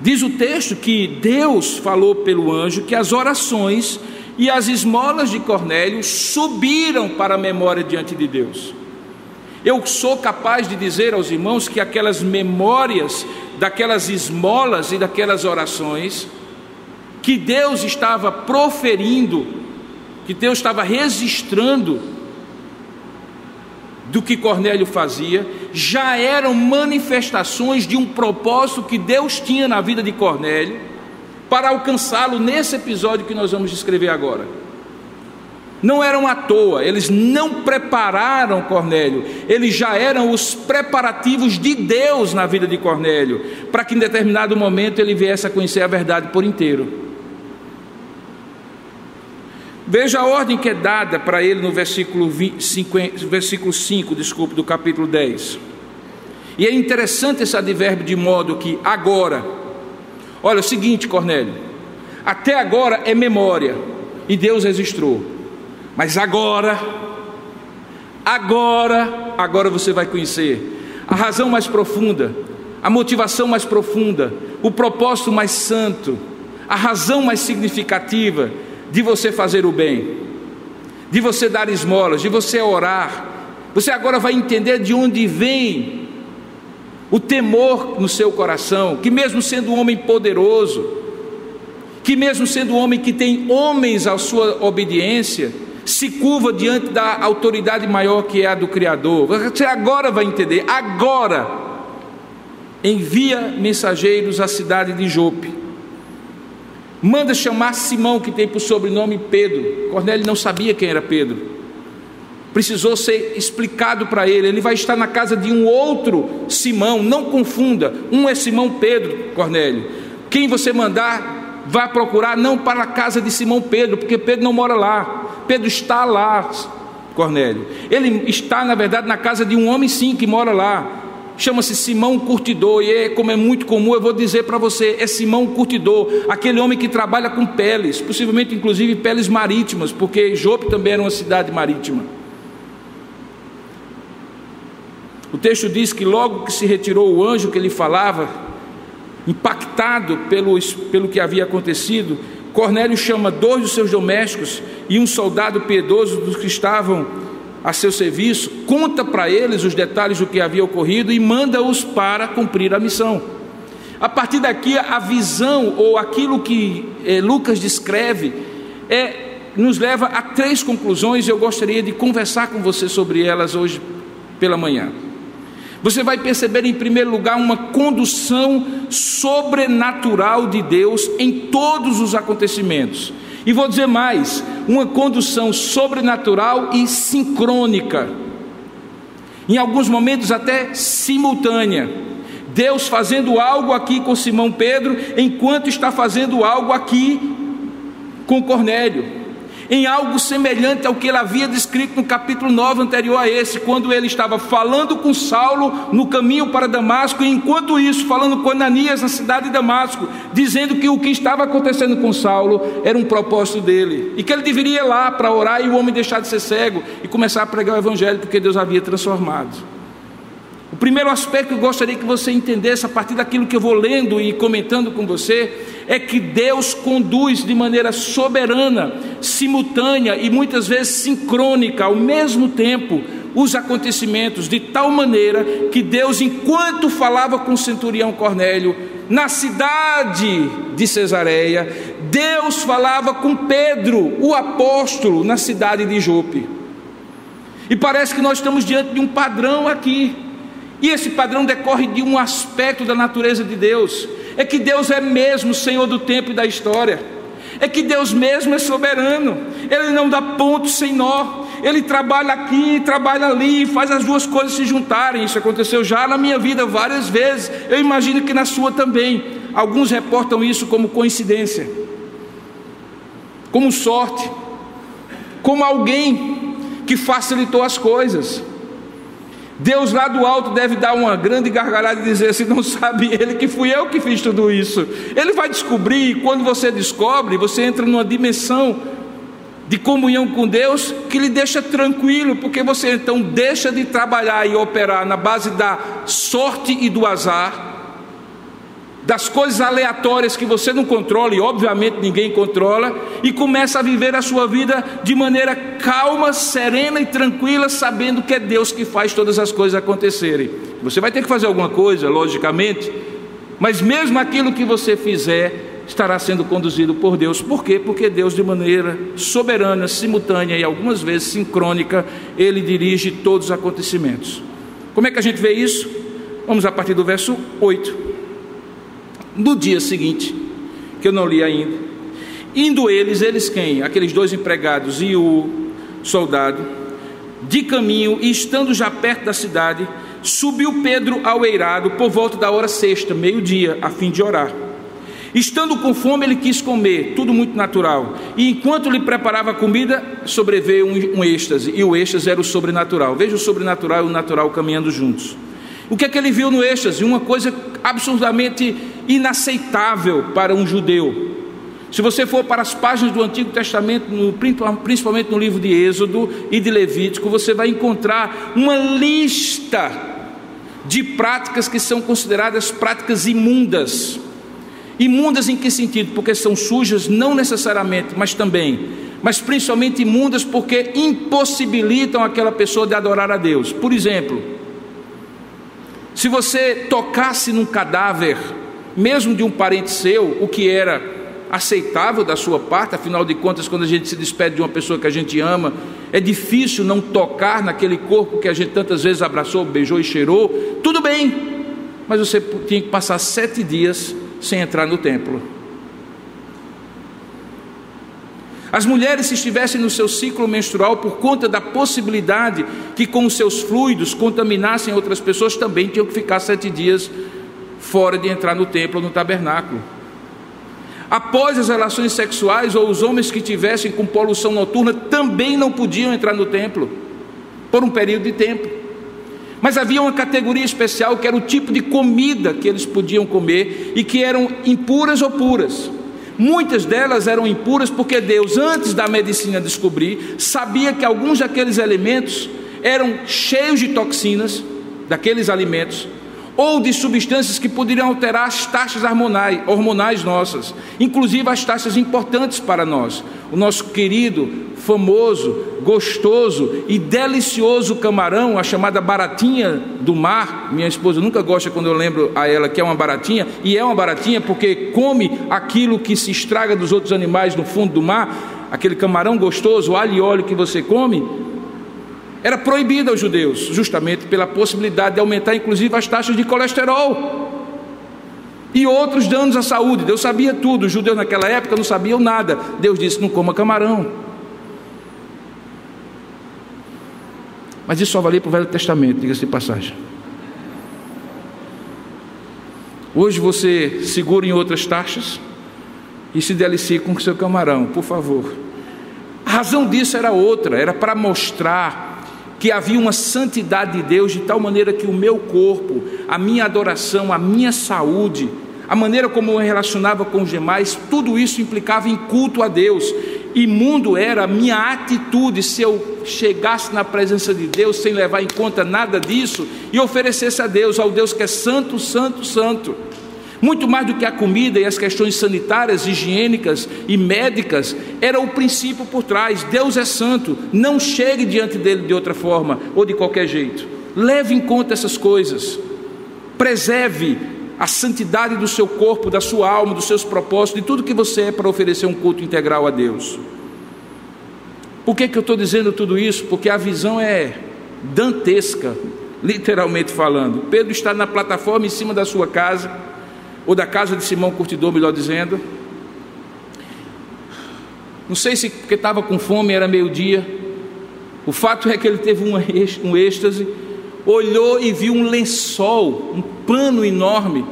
Diz o texto que Deus falou pelo anjo que as orações e as esmolas de Cornélio subiram para a memória diante de Deus. Eu sou capaz de dizer aos irmãos que aquelas memórias, daquelas esmolas e daquelas orações, que Deus estava proferindo, que Deus estava registrando do que Cornélio fazia, já eram manifestações de um propósito que Deus tinha na vida de Cornélio para alcançá-lo nesse episódio que nós vamos descrever agora. Não eram à toa, eles não prepararam Cornélio, eles já eram os preparativos de Deus na vida de Cornélio, para que em determinado momento ele viesse a conhecer a verdade por inteiro. Veja a ordem que é dada para ele no versículo, 20, 50, versículo 5, desculpe, do capítulo 10. E é interessante esse advérbio de modo que agora. Olha é o seguinte, Cornélio. Até agora é memória e Deus registrou. Mas agora, agora, agora você vai conhecer a razão mais profunda, a motivação mais profunda, o propósito mais santo, a razão mais significativa de você fazer o bem, de você dar esmolas, de você orar. Você agora vai entender de onde vem o temor no seu coração, que mesmo sendo um homem poderoso, que mesmo sendo um homem que tem homens à sua obediência, se curva diante da autoridade maior que é a do Criador. Você agora vai entender, agora envia mensageiros à cidade de Jope Manda chamar Simão, que tem por sobrenome Pedro. Cornélio não sabia quem era Pedro. Precisou ser explicado para ele. Ele vai estar na casa de um outro Simão. Não confunda. Um é Simão Pedro, Cornélio. Quem você mandar, vá procurar não para a casa de Simão Pedro, porque Pedro não mora lá. Pedro está lá, Cornélio. Ele está, na verdade, na casa de um homem sim que mora lá chama-se Simão Curtidor, e é como é muito comum, eu vou dizer para você, é Simão Curtidor, aquele homem que trabalha com peles, possivelmente inclusive peles marítimas, porque Jope também era uma cidade marítima. O texto diz que logo que se retirou o anjo que ele falava, impactado pelo, pelo que havia acontecido, Cornélio chama dois dos seus domésticos e um soldado piedoso dos que estavam a seu serviço, conta para eles os detalhes do que havia ocorrido e manda-os para cumprir a missão. A partir daqui, a visão ou aquilo que eh, Lucas descreve é, nos leva a três conclusões e eu gostaria de conversar com você sobre elas hoje pela manhã. Você vai perceber, em primeiro lugar, uma condução sobrenatural de Deus em todos os acontecimentos. E vou dizer mais: uma condução sobrenatural e sincrônica, em alguns momentos até simultânea. Deus fazendo algo aqui com Simão Pedro, enquanto está fazendo algo aqui com Cornélio em algo semelhante ao que ele havia descrito no capítulo 9 anterior a esse, quando ele estava falando com Saulo no caminho para Damasco, e enquanto isso, falando com Ananias na cidade de Damasco, dizendo que o que estava acontecendo com Saulo era um propósito dele, e que ele deveria ir lá para orar e o homem deixar de ser cego e começar a pregar o evangelho, porque Deus havia transformado. Primeiro aspecto que eu gostaria que você entendesse a partir daquilo que eu vou lendo e comentando com você é que Deus conduz de maneira soberana, simultânea e muitas vezes sincrônica ao mesmo tempo os acontecimentos, de tal maneira que Deus, enquanto falava com o centurião Cornélio, na cidade de Cesareia, Deus falava com Pedro, o apóstolo, na cidade de Jope. E parece que nós estamos diante de um padrão aqui. E esse padrão decorre de um aspecto da natureza de Deus é que Deus é mesmo Senhor do tempo e da história, é que Deus mesmo é soberano, Ele não dá ponto sem nó, Ele trabalha aqui, trabalha ali, faz as duas coisas se juntarem. Isso aconteceu já na minha vida várias vezes, eu imagino que na sua também. Alguns reportam isso como coincidência, como sorte, como alguém que facilitou as coisas. Deus lá do alto deve dar uma grande gargalhada e dizer assim: não sabe ele que fui eu que fiz tudo isso. Ele vai descobrir, e quando você descobre, você entra numa dimensão de comunhão com Deus que lhe deixa tranquilo, porque você então deixa de trabalhar e operar na base da sorte e do azar das coisas aleatórias que você não controla e obviamente ninguém controla, e começa a viver a sua vida de maneira calma, serena e tranquila, sabendo que é Deus que faz todas as coisas acontecerem. Você vai ter que fazer alguma coisa, logicamente, mas mesmo aquilo que você fizer estará sendo conduzido por Deus. Por quê? Porque Deus, de maneira soberana, simultânea e algumas vezes sincrônica, ele dirige todos os acontecimentos. Como é que a gente vê isso? Vamos a partir do verso 8. No dia seguinte, que eu não li ainda, indo eles, eles quem? Aqueles dois empregados e o soldado, de caminho e estando já perto da cidade, subiu Pedro ao eirado por volta da hora sexta, meio-dia, a fim de orar. Estando com fome, ele quis comer, tudo muito natural. E enquanto lhe preparava a comida, sobreveio um, um êxtase, e o êxtase era o sobrenatural. Veja o sobrenatural e o natural caminhando juntos. O que é que ele viu no êxtase? Uma coisa absurdamente inaceitável para um judeu. Se você for para as páginas do Antigo Testamento, no, principalmente no livro de Êxodo e de Levítico, você vai encontrar uma lista de práticas que são consideradas práticas imundas. Imundas em que sentido? Porque são sujas, não necessariamente, mas também, mas principalmente imundas porque impossibilitam aquela pessoa de adorar a Deus. Por exemplo, se você tocasse num cadáver, mesmo de um parente seu, o que era aceitável da sua parte, afinal de contas, quando a gente se despede de uma pessoa que a gente ama, é difícil não tocar naquele corpo que a gente tantas vezes abraçou, beijou e cheirou. Tudo bem, mas você tinha que passar sete dias sem entrar no templo. As mulheres, se estivessem no seu ciclo menstrual, por conta da possibilidade que com os seus fluidos contaminassem outras pessoas, também tinham que ficar sete dias fora de entrar no templo ou no tabernáculo. Após as relações sexuais, ou os homens que tivessem com poluição noturna também não podiam entrar no templo, por um período de tempo. Mas havia uma categoria especial que era o tipo de comida que eles podiam comer e que eram impuras ou puras. Muitas delas eram impuras porque Deus, antes da medicina descobrir, sabia que alguns daqueles alimentos eram cheios de toxinas, daqueles alimentos, ou de substâncias que poderiam alterar as taxas hormonais, hormonais nossas, inclusive as taxas importantes para nós. O nosso querido, famoso, gostoso e delicioso camarão, a chamada baratinha do mar. Minha esposa nunca gosta quando eu lembro a ela que é uma baratinha, e é uma baratinha porque come aquilo que se estraga dos outros animais no fundo do mar, aquele camarão gostoso, alho e óleo que você come, era proibida aos judeus, justamente pela possibilidade de aumentar inclusive as taxas de colesterol e outros danos à saúde. Deus sabia tudo, os judeus naquela época não sabiam nada. Deus disse: não coma camarão. Mas isso só valia para o Velho Testamento, diga-se de passagem. Hoje você segura em outras taxas e se delicie com o seu camarão, por favor. A razão disso era outra, era para mostrar que havia uma santidade de Deus de tal maneira que o meu corpo, a minha adoração, a minha saúde, a maneira como eu me relacionava com os demais, tudo isso implicava em culto a Deus. Imundo era a minha atitude se eu chegasse na presença de Deus sem levar em conta nada disso e oferecesse a Deus, ao Deus que é santo, santo, santo. Muito mais do que a comida e as questões sanitárias, higiênicas e médicas, era o princípio por trás. Deus é santo, não chegue diante dele de outra forma ou de qualquer jeito. Leve em conta essas coisas. Preserve a santidade do seu corpo, da sua alma, dos seus propósitos, de tudo que você é para oferecer um culto integral a Deus. Por que, que eu estou dizendo tudo isso? Porque a visão é dantesca, literalmente falando. Pedro está na plataforma em cima da sua casa ou da casa de Simão Curtidor, melhor dizendo. Não sei se porque estava com fome, era meio-dia. O fato é que ele teve um êxtase, olhou e viu um lençol, um pano enorme,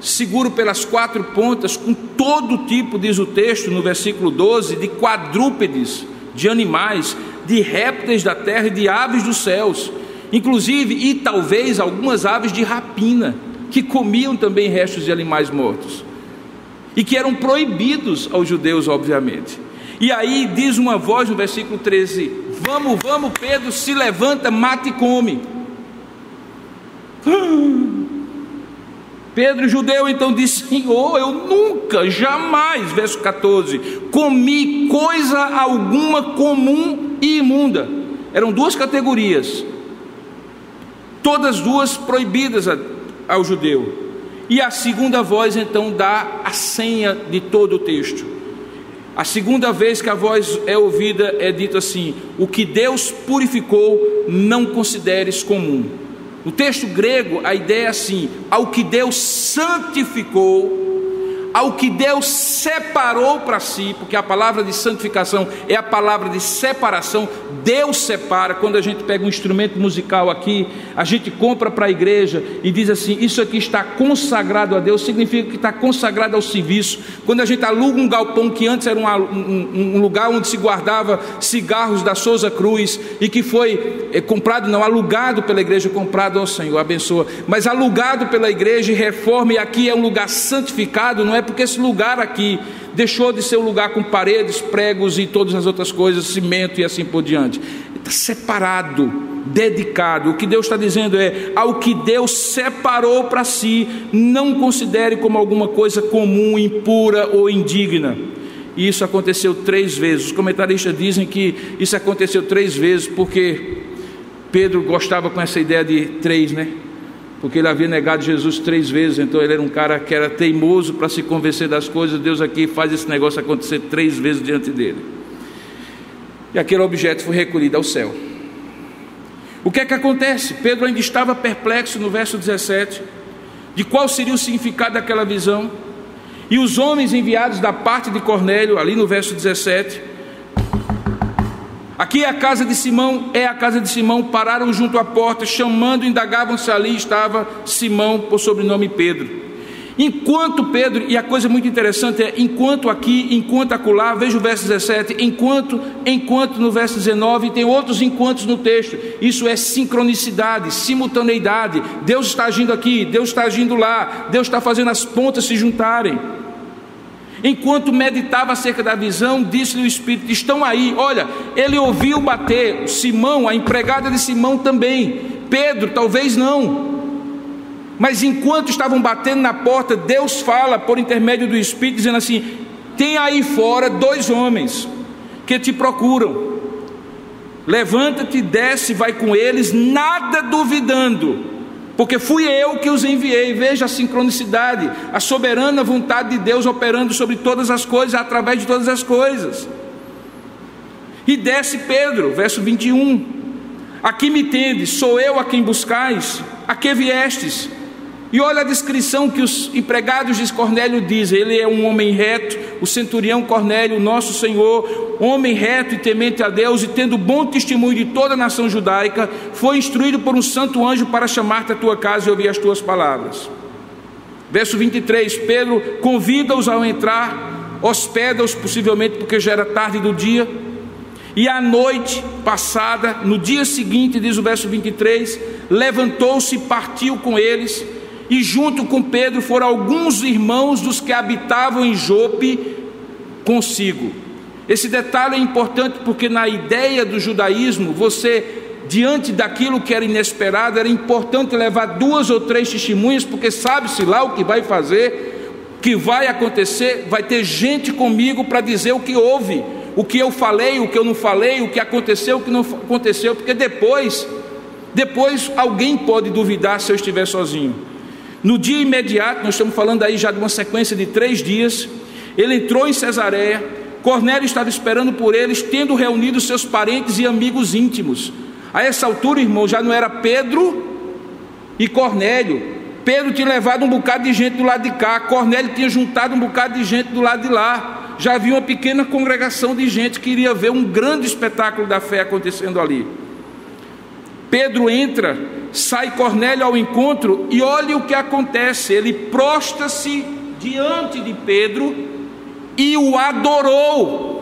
seguro pelas quatro pontas, com todo tipo, diz o texto no versículo 12, de quadrúpedes, de animais, de répteis da terra e de aves dos céus, inclusive e talvez algumas aves de rapina que comiam também restos de animais mortos e que eram proibidos aos judeus, obviamente. E aí diz uma voz no versículo 13: Vamos, vamos, Pedro, se levanta, mata e come. Pedro, judeu, então disse: Senhor, eu nunca, jamais, verso 14, comi coisa alguma comum e imunda. Eram duas categorias, todas duas proibidas ao judeu. E a segunda voz então dá a senha de todo o texto. A segunda vez que a voz é ouvida é dito assim: O que Deus purificou, não consideres comum. No texto grego, a ideia é assim: ao que Deus santificou, ao que Deus separou para si, porque a palavra de santificação é a palavra de separação. Deus separa. Quando a gente pega um instrumento musical aqui, a gente compra para a igreja e diz assim: Isso aqui está consagrado a Deus, significa que está consagrado ao serviço. Quando a gente aluga um galpão que antes era um, um, um lugar onde se guardava cigarros da Souza Cruz e que foi é, comprado, não, alugado pela igreja, comprado ao Senhor, abençoa, mas alugado pela igreja e reforma, e aqui é um lugar santificado, não é porque esse lugar aqui deixou de ser um lugar com paredes, pregos e todas as outras coisas, cimento e assim por diante. Está separado, dedicado. O que Deus está dizendo é: ao que Deus separou para si, não considere como alguma coisa comum, impura ou indigna. E isso aconteceu três vezes. Os comentaristas dizem que isso aconteceu três vezes porque Pedro gostava com essa ideia de três, né? Porque ele havia negado Jesus três vezes, então ele era um cara que era teimoso para se convencer das coisas. Deus aqui faz esse negócio acontecer três vezes diante dele. E aquele objeto foi recolhido ao céu. O que é que acontece? Pedro ainda estava perplexo no verso 17 de qual seria o significado daquela visão. E os homens enviados da parte de Cornélio, ali no verso 17, Aqui é a casa de Simão, é a casa de Simão, pararam junto à porta, chamando, indagavam se ali estava Simão, por sobrenome Pedro. Enquanto Pedro, e a coisa muito interessante é, enquanto aqui, enquanto acolá, veja o verso 17, enquanto, enquanto no verso 19, e tem outros enquantos no texto, isso é sincronicidade, simultaneidade, Deus está agindo aqui, Deus está agindo lá, Deus está fazendo as pontas se juntarem. Enquanto meditava acerca da visão, disse-lhe o Espírito: Estão aí. Olha, ele ouviu bater. Simão, a empregada de Simão também. Pedro, talvez não. Mas enquanto estavam batendo na porta, Deus fala por intermédio do Espírito, dizendo assim: Tem aí fora dois homens que te procuram. Levanta-te, desce, vai com eles, nada duvidando porque fui eu que os enviei. Veja a sincronicidade, a soberana vontade de Deus operando sobre todas as coisas, através de todas as coisas. E desce Pedro, verso 21. Aqui me tendes, sou eu a quem buscais, a que viestes? E olha a descrição que os empregados de Cornélio dizem: ele é um homem reto, o centurião Cornélio, nosso Senhor, homem reto e temente a Deus, e tendo bom testemunho de toda a nação judaica, foi instruído por um santo anjo para chamar-te à tua casa e ouvir as tuas palavras. Verso 23: Pedro convida-os ao entrar, hospeda-os, possivelmente porque já era tarde do dia. E à noite passada, no dia seguinte, diz o verso 23, levantou-se e partiu com eles e junto com Pedro foram alguns irmãos dos que habitavam em Jope consigo. Esse detalhe é importante porque na ideia do judaísmo, você diante daquilo que era inesperado, era importante levar duas ou três testemunhas, porque sabe-se lá o que vai fazer, o que vai acontecer, vai ter gente comigo para dizer o que houve, o que eu falei, o que eu não falei, o que aconteceu, o que não aconteceu, porque depois, depois alguém pode duvidar se eu estiver sozinho. No dia imediato, nós estamos falando aí já de uma sequência de três dias, ele entrou em Cesareia, Cornélio estava esperando por eles, tendo reunido seus parentes e amigos íntimos. A essa altura, irmão, já não era Pedro e Cornélio. Pedro tinha levado um bocado de gente do lado de cá, Cornélio tinha juntado um bocado de gente do lado de lá. Já havia uma pequena congregação de gente que iria ver um grande espetáculo da fé acontecendo ali. Pedro entra sai Cornélio ao encontro e olhe o que acontece. Ele prostra-se diante de Pedro e o adorou.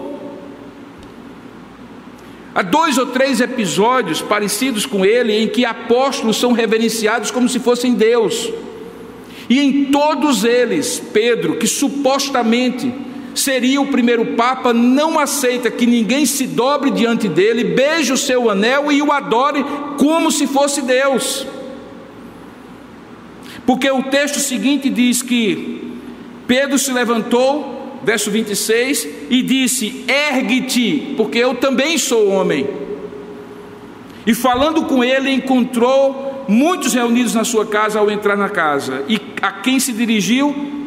Há dois ou três episódios parecidos com ele em que apóstolos são reverenciados como se fossem Deus. E em todos eles, Pedro, que supostamente seria o primeiro Papa, não aceita que ninguém se dobre diante dele, beije o seu anel e o adore como se fosse Deus. Porque o texto seguinte diz que Pedro se levantou, verso 26, e disse: Ergue-te, porque eu também sou homem. E falando com ele, encontrou muitos reunidos na sua casa ao entrar na casa. E a quem se dirigiu?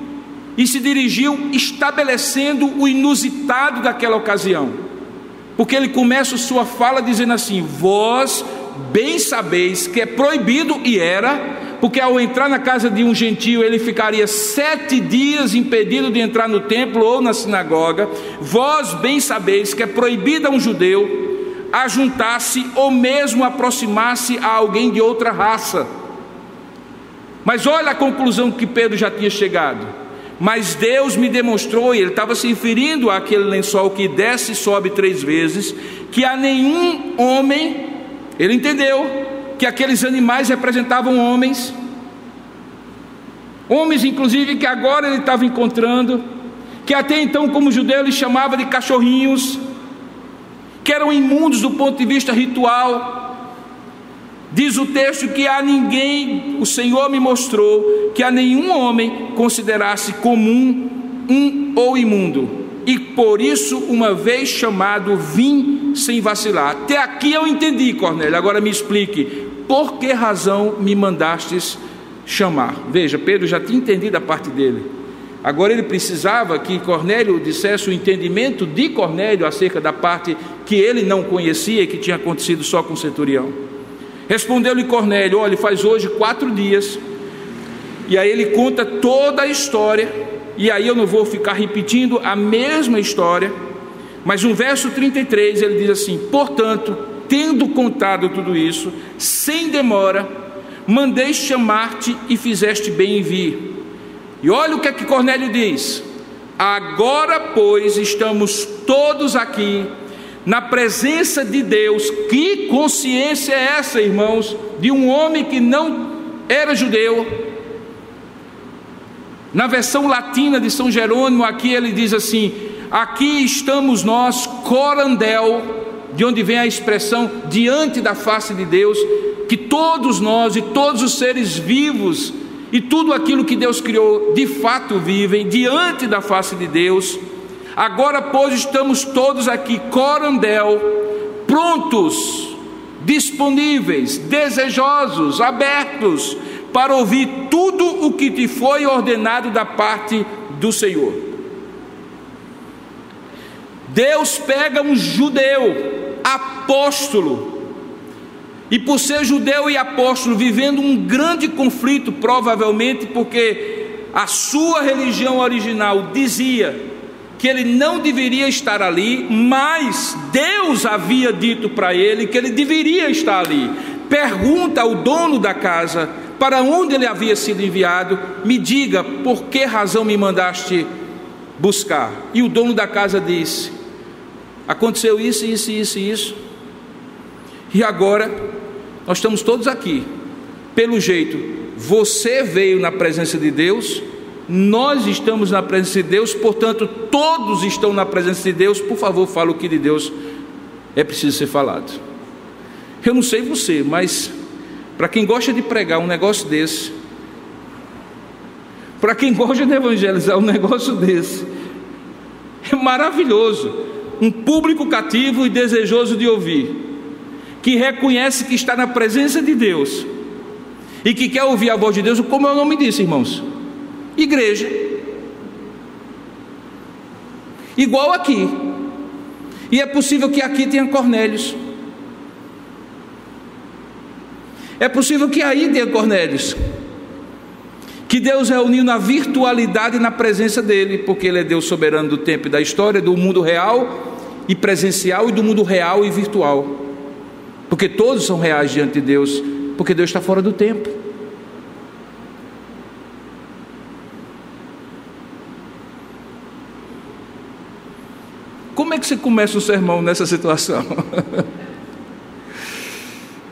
E se dirigiu estabelecendo o inusitado daquela ocasião. Porque ele começa sua fala dizendo assim: Vós bem sabeis que é proibido e era porque ao entrar na casa de um gentio ele ficaria sete dias impedido de entrar no templo ou na sinagoga. Vós bem sabeis que é proibido a um judeu ajuntar-se ou mesmo aproximar-se a alguém de outra raça. Mas olha a conclusão que Pedro já tinha chegado. Mas Deus me demonstrou, e ele estava se referindo àquele lençol que desce e sobe três vezes, que a nenhum homem, ele entendeu que aqueles animais representavam homens, homens inclusive que agora ele estava encontrando, que até então, como judeu, ele chamava de cachorrinhos, que eram imundos do ponto de vista ritual. Diz o texto que a ninguém, o Senhor me mostrou, que a nenhum homem considerasse comum um ou imundo. E por isso, uma vez chamado, vim sem vacilar. Até aqui eu entendi, Cornélio. Agora me explique, por que razão me mandastes chamar? Veja, Pedro já tinha entendido a parte dele. Agora ele precisava que Cornélio dissesse o entendimento de Cornélio acerca da parte que ele não conhecia e que tinha acontecido só com o centurião. Respondeu-lhe Cornélio: Olha, faz hoje quatro dias. E aí ele conta toda a história. E aí eu não vou ficar repetindo a mesma história. Mas no verso 33 ele diz assim: Portanto, tendo contado tudo isso, sem demora, mandei chamar-te e fizeste bem em vir. E olha o que é que Cornélio diz: Agora, pois, estamos todos aqui na presença de Deus. Que consciência é essa, irmãos, de um homem que não era judeu? Na versão latina de São Jerônimo, aqui ele diz assim: Aqui estamos nós, corandel, de onde vem a expressão diante da face de Deus, que todos nós e todos os seres vivos e tudo aquilo que Deus criou de fato vivem diante da face de Deus. Agora, pois, estamos todos aqui, corandel, prontos, disponíveis, desejosos, abertos para ouvir tudo o que te foi ordenado da parte do Senhor. Deus pega um judeu, apóstolo, e por ser judeu e apóstolo, vivendo um grande conflito, provavelmente porque a sua religião original dizia que ele não deveria estar ali, mas Deus havia dito para ele que ele deveria estar ali. Pergunta ao dono da casa para onde ele havia sido enviado, me diga por que razão me mandaste buscar. E o dono da casa disse: Aconteceu isso, isso, isso isso. E agora nós estamos todos aqui. Pelo jeito, você veio na presença de Deus, nós estamos na presença de Deus, portanto, todos estão na presença de Deus. Por favor, fala o que de Deus é preciso ser falado. Eu não sei você, mas para quem gosta de pregar um negócio desse, para quem gosta de evangelizar um negócio desse, é maravilhoso. Um público cativo e desejoso de ouvir que reconhece que está na presença de Deus e que quer ouvir a voz de Deus, como é o nome disso, irmãos? Igreja. Igual aqui. E é possível que aqui tenha Cornélios. É possível que aí tenha Cornélios. Que Deus reuniu na virtualidade e na presença dele, porque Ele é Deus soberano do tempo e da história, do mundo real e presencial e do mundo real e virtual porque todos são reais diante de Deus, porque Deus está fora do tempo. Como é que você começa o sermão nessa situação?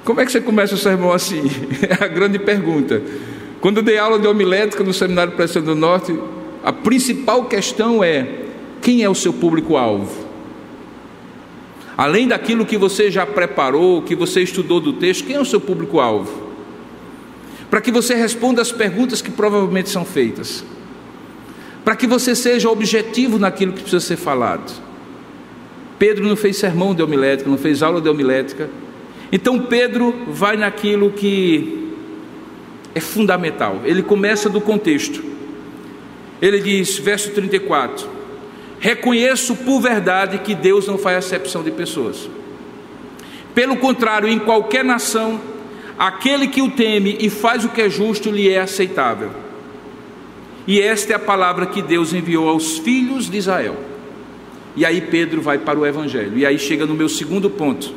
Como é que você começa o sermão assim? É a grande pergunta. Quando eu dei aula de homilética no Seminário Presbiteriano do Norte, a principal questão é: quem é o seu público-alvo? Além daquilo que você já preparou, que você estudou do texto, quem é o seu público-alvo? Para que você responda as perguntas que provavelmente são feitas. Para que você seja objetivo naquilo que precisa ser falado. Pedro não fez sermão de homilética, não fez aula de homilética. Então Pedro vai naquilo que é fundamental. Ele começa do contexto. Ele diz, verso 34: reconheço por verdade que Deus não faz acepção de pessoas. Pelo contrário, em qualquer nação, aquele que o teme e faz o que é justo lhe é aceitável. E esta é a palavra que Deus enviou aos filhos de Israel. E aí Pedro vai para o Evangelho. E aí chega no meu segundo ponto.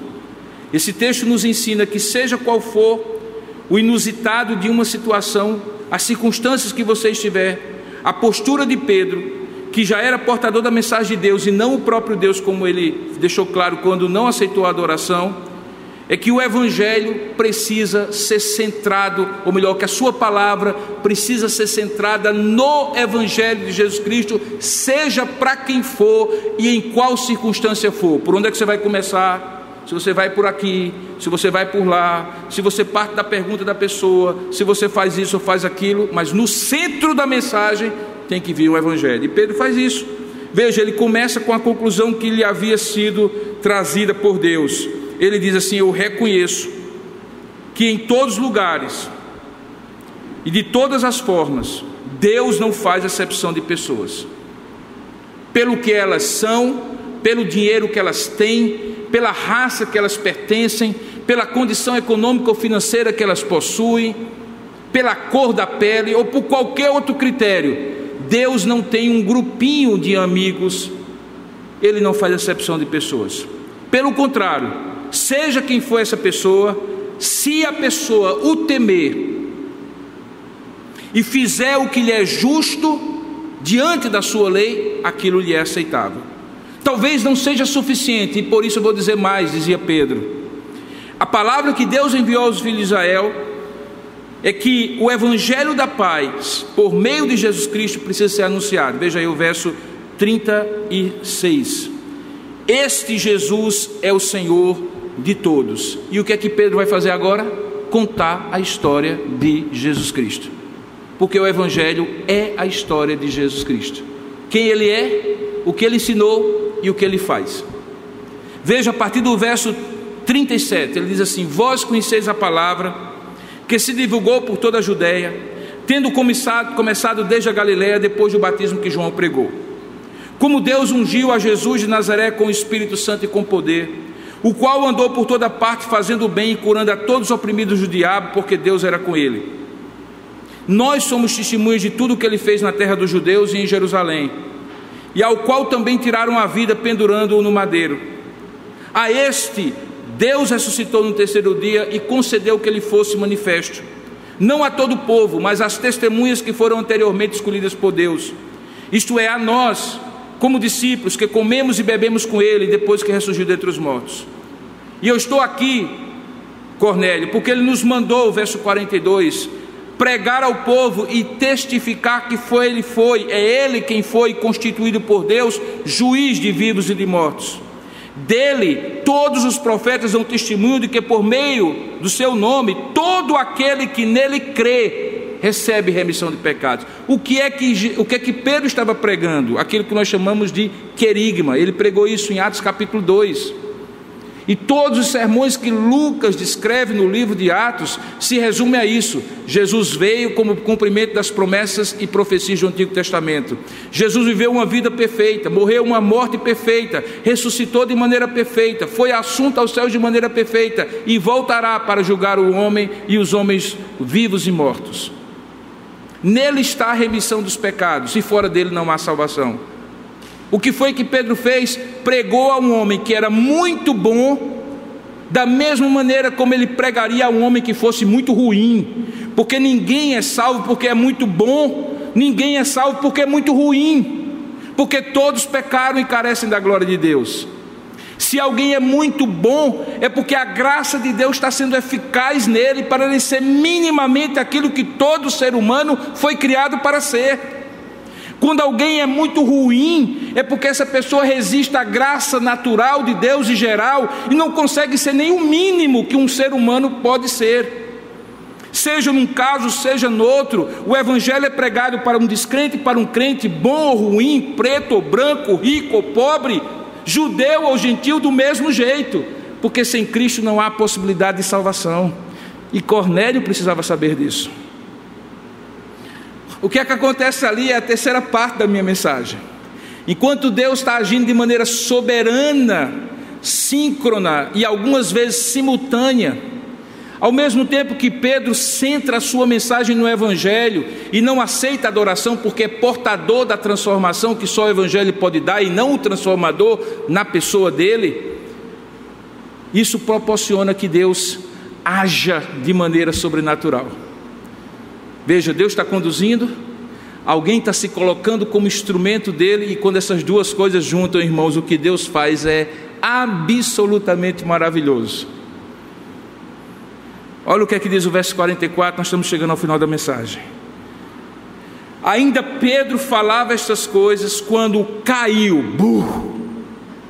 Esse texto nos ensina que, seja qual for o inusitado de uma situação, as circunstâncias que você estiver, a postura de Pedro, que já era portador da mensagem de Deus e não o próprio Deus, como ele deixou claro quando não aceitou a adoração, é que o Evangelho precisa ser centrado, ou melhor, que a sua palavra precisa ser centrada no Evangelho de Jesus Cristo, seja para quem for e em qual circunstância for. Por onde é que você vai começar? Se você vai por aqui, se você vai por lá, se você parte da pergunta da pessoa, se você faz isso ou faz aquilo, mas no centro da mensagem tem que vir o Evangelho. E Pedro faz isso. Veja, ele começa com a conclusão que lhe havia sido trazida por Deus. Ele diz assim: Eu reconheço que em todos os lugares e de todas as formas, Deus não faz exceção de pessoas, pelo que elas são, pelo dinheiro que elas têm, pela raça que elas pertencem, pela condição econômica ou financeira que elas possuem, pela cor da pele ou por qualquer outro critério. Deus não tem um grupinho de amigos, Ele não faz exceção de pessoas. Pelo contrário, seja quem for essa pessoa, se a pessoa o temer e fizer o que lhe é justo diante da sua lei, aquilo lhe é aceitável. Talvez não seja suficiente, e por isso eu vou dizer mais, dizia Pedro. A palavra que Deus enviou aos filhos de Israel é que o evangelho da paz, por meio de Jesus Cristo, precisa ser anunciado. Veja aí o verso 36. Este Jesus é o Senhor de todos. E o que é que Pedro vai fazer agora? Contar a história de Jesus Cristo. Porque o evangelho é a história de Jesus Cristo. Quem ele é, o que ele ensinou e o que ele faz. Veja a partir do verso 37, ele diz assim: Vós conheceis a palavra que se divulgou por toda a Judéia, tendo começado, começado desde a Galiléia, depois do batismo que João pregou. Como Deus ungiu a Jesus de Nazaré com o Espírito Santo e com poder, o qual andou por toda parte fazendo bem e curando a todos os oprimidos do diabo, porque Deus era com ele. Nós somos testemunhas de tudo o que ele fez na terra dos judeus e em Jerusalém e ao qual também tiraram a vida pendurando-o no madeiro. A este Deus ressuscitou no terceiro dia e concedeu que ele fosse manifesto, não a todo o povo, mas às testemunhas que foram anteriormente escolhidas por Deus, isto é, a nós, como discípulos, que comemos e bebemos com ele depois que ressurgiu dentre os mortos. E eu estou aqui, Cornélio, porque ele nos mandou, verso 42, pregar ao povo e testificar que foi ele foi, é ele quem foi constituído por Deus, juiz de vivos e de mortos. Dele, todos os profetas dão testemunho de que por meio do seu nome, todo aquele que nele crê recebe remissão de pecados. O que é que, o que, é que Pedro estava pregando? Aquilo que nós chamamos de querigma. Ele pregou isso em Atos capítulo 2. E todos os sermões que Lucas descreve no livro de Atos se resumem a isso. Jesus veio como cumprimento das promessas e profecias do Antigo Testamento. Jesus viveu uma vida perfeita, morreu uma morte perfeita, ressuscitou de maneira perfeita, foi assunto aos céus de maneira perfeita e voltará para julgar o homem e os homens vivos e mortos. Nele está a remissão dos pecados, e fora dele não há salvação. O que foi que Pedro fez? Pregou a um homem que era muito bom, da mesma maneira como ele pregaria a um homem que fosse muito ruim, porque ninguém é salvo porque é muito bom, ninguém é salvo porque é muito ruim, porque todos pecaram e carecem da glória de Deus. Se alguém é muito bom, é porque a graça de Deus está sendo eficaz nele para ele ser minimamente aquilo que todo ser humano foi criado para ser. Quando alguém é muito ruim, é porque essa pessoa resiste à graça natural de Deus em geral e não consegue ser nem o mínimo que um ser humano pode ser. Seja num caso, seja no outro, o evangelho é pregado para um descrente, para um crente, bom ou ruim, preto ou branco, rico ou pobre, judeu ou gentil, do mesmo jeito, porque sem Cristo não há possibilidade de salvação. E Cornélio precisava saber disso. O que é que acontece ali é a terceira parte da minha mensagem. Enquanto Deus está agindo de maneira soberana, síncrona e algumas vezes simultânea, Ao mesmo tempo que Pedro centra a sua mensagem no Evangelho e não aceita a adoração porque é portador da transformação que só o Evangelho pode dar e não o transformador na pessoa dele, isso proporciona que Deus haja de maneira sobrenatural. Veja, Deus está conduzindo, alguém está se colocando como instrumento dele, e quando essas duas coisas juntam, irmãos, o que Deus faz é absolutamente maravilhoso. Olha o que é que diz o verso 44, nós estamos chegando ao final da mensagem. Ainda Pedro falava estas coisas quando caiu, burro,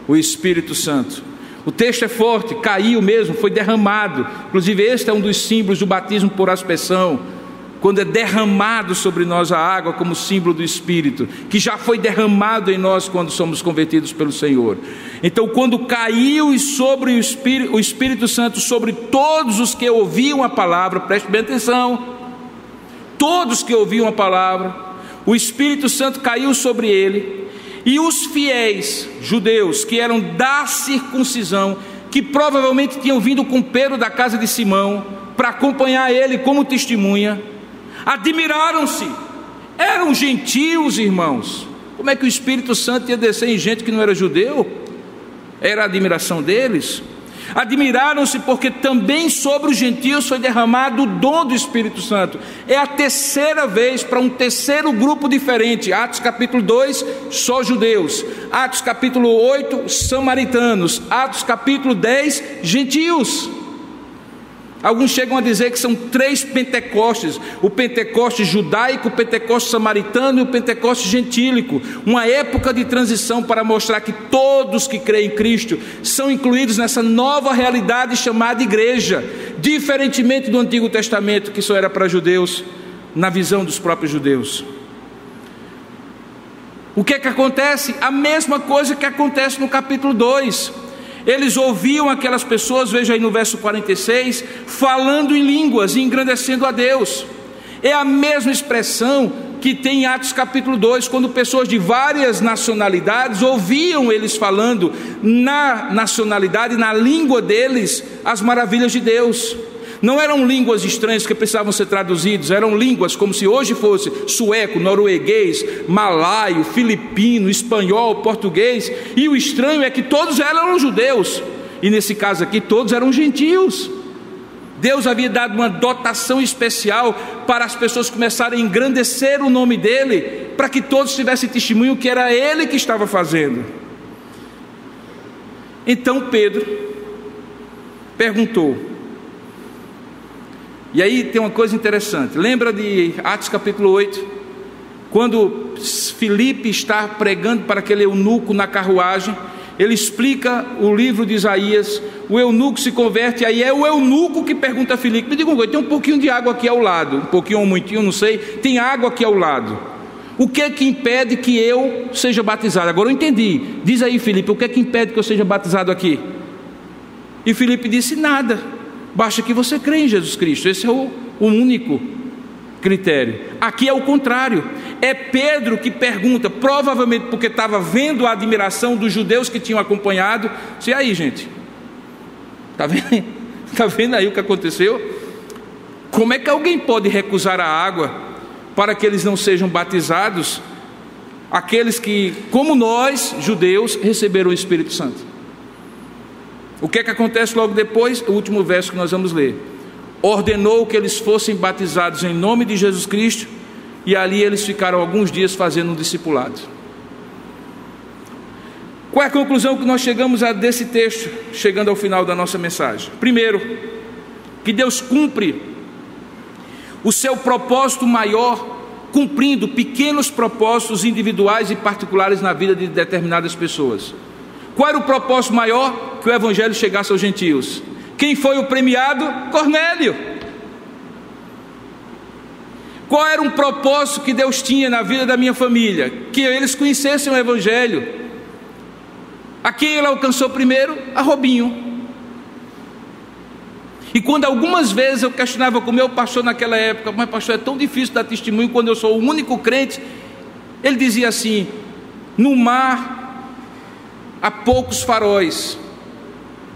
o Espírito Santo. O texto é forte, caiu mesmo, foi derramado. Inclusive, este é um dos símbolos do batismo por aspersão quando é derramado sobre nós a água como símbolo do Espírito, que já foi derramado em nós quando somos convertidos pelo Senhor. Então, quando caiu sobre o Espírito, o Espírito Santo sobre todos os que ouviam a palavra, preste bem atenção, todos que ouviam a palavra, o Espírito Santo caiu sobre ele, e os fiéis judeus que eram da circuncisão, que provavelmente tinham vindo com Pedro da casa de Simão, para acompanhar ele como testemunha, admiraram-se, eram gentios, irmãos. Como é que o Espírito Santo ia descer em gente que não era judeu? Era a admiração deles. Admiraram-se porque também sobre os gentios foi derramado o dom do Espírito Santo. É a terceira vez para um terceiro grupo diferente. Atos capítulo 2, só judeus. Atos capítulo 8, samaritanos. Atos capítulo 10, gentios. Alguns chegam a dizer que são três Pentecostes: o Pentecoste judaico, o Pentecoste samaritano e o Pentecoste gentílico. Uma época de transição para mostrar que todos que creem em Cristo são incluídos nessa nova realidade chamada igreja, diferentemente do Antigo Testamento, que só era para judeus, na visão dos próprios judeus. O que é que acontece? A mesma coisa que acontece no capítulo 2. Eles ouviam aquelas pessoas, veja aí no verso 46, falando em línguas e engrandecendo a Deus. É a mesma expressão que tem em Atos capítulo 2, quando pessoas de várias nacionalidades ouviam eles falando na nacionalidade, na língua deles, as maravilhas de Deus. Não eram línguas estranhas que precisavam ser traduzidas, eram línguas como se hoje fosse sueco, norueguês, malaio, filipino, espanhol, português. E o estranho é que todos eram judeus, e nesse caso aqui, todos eram gentios. Deus havia dado uma dotação especial para as pessoas começarem a engrandecer o nome dele, para que todos tivessem testemunho que era ele que estava fazendo. Então Pedro perguntou: e aí tem uma coisa interessante. Lembra de Atos capítulo 8? Quando Filipe está pregando para aquele eunuco na carruagem, ele explica o livro de Isaías, o eunuco se converte, aí é o eunuco que pergunta a Filipe: me diga uma coisa, tem um pouquinho de água aqui ao lado, um pouquinho ou muitinho, não sei, tem água aqui ao lado. O que é que impede que eu seja batizado? Agora eu entendi. Diz aí, Filipe, o que é que impede que eu seja batizado aqui? E Filipe disse: nada. Basta que você crê em Jesus Cristo. Esse é o, o único critério. Aqui é o contrário. É Pedro que pergunta, provavelmente porque estava vendo a admiração dos judeus que tinham acompanhado. E aí, gente? Está vendo? Está vendo aí o que aconteceu? Como é que alguém pode recusar a água para que eles não sejam batizados? Aqueles que, como nós, judeus, receberam o Espírito Santo. O que é que acontece logo depois? O último verso que nós vamos ler. Ordenou que eles fossem batizados em nome de Jesus Cristo, e ali eles ficaram alguns dias fazendo um discipulado. Qual é a conclusão que nós chegamos a desse texto, chegando ao final da nossa mensagem? Primeiro, que Deus cumpre o seu propósito maior, cumprindo pequenos propósitos individuais e particulares na vida de determinadas pessoas. Qual era o propósito maior? Que o evangelho chegasse aos gentios. Quem foi o premiado? Cornélio. Qual era um propósito que Deus tinha na vida da minha família? Que eles conhecessem o evangelho. A quem ele alcançou primeiro? A Robinho. E quando algumas vezes eu questionava com o meu pastor naquela época, mas pastor, é tão difícil dar testemunho quando eu sou o único crente, ele dizia assim: no mar há poucos faróis,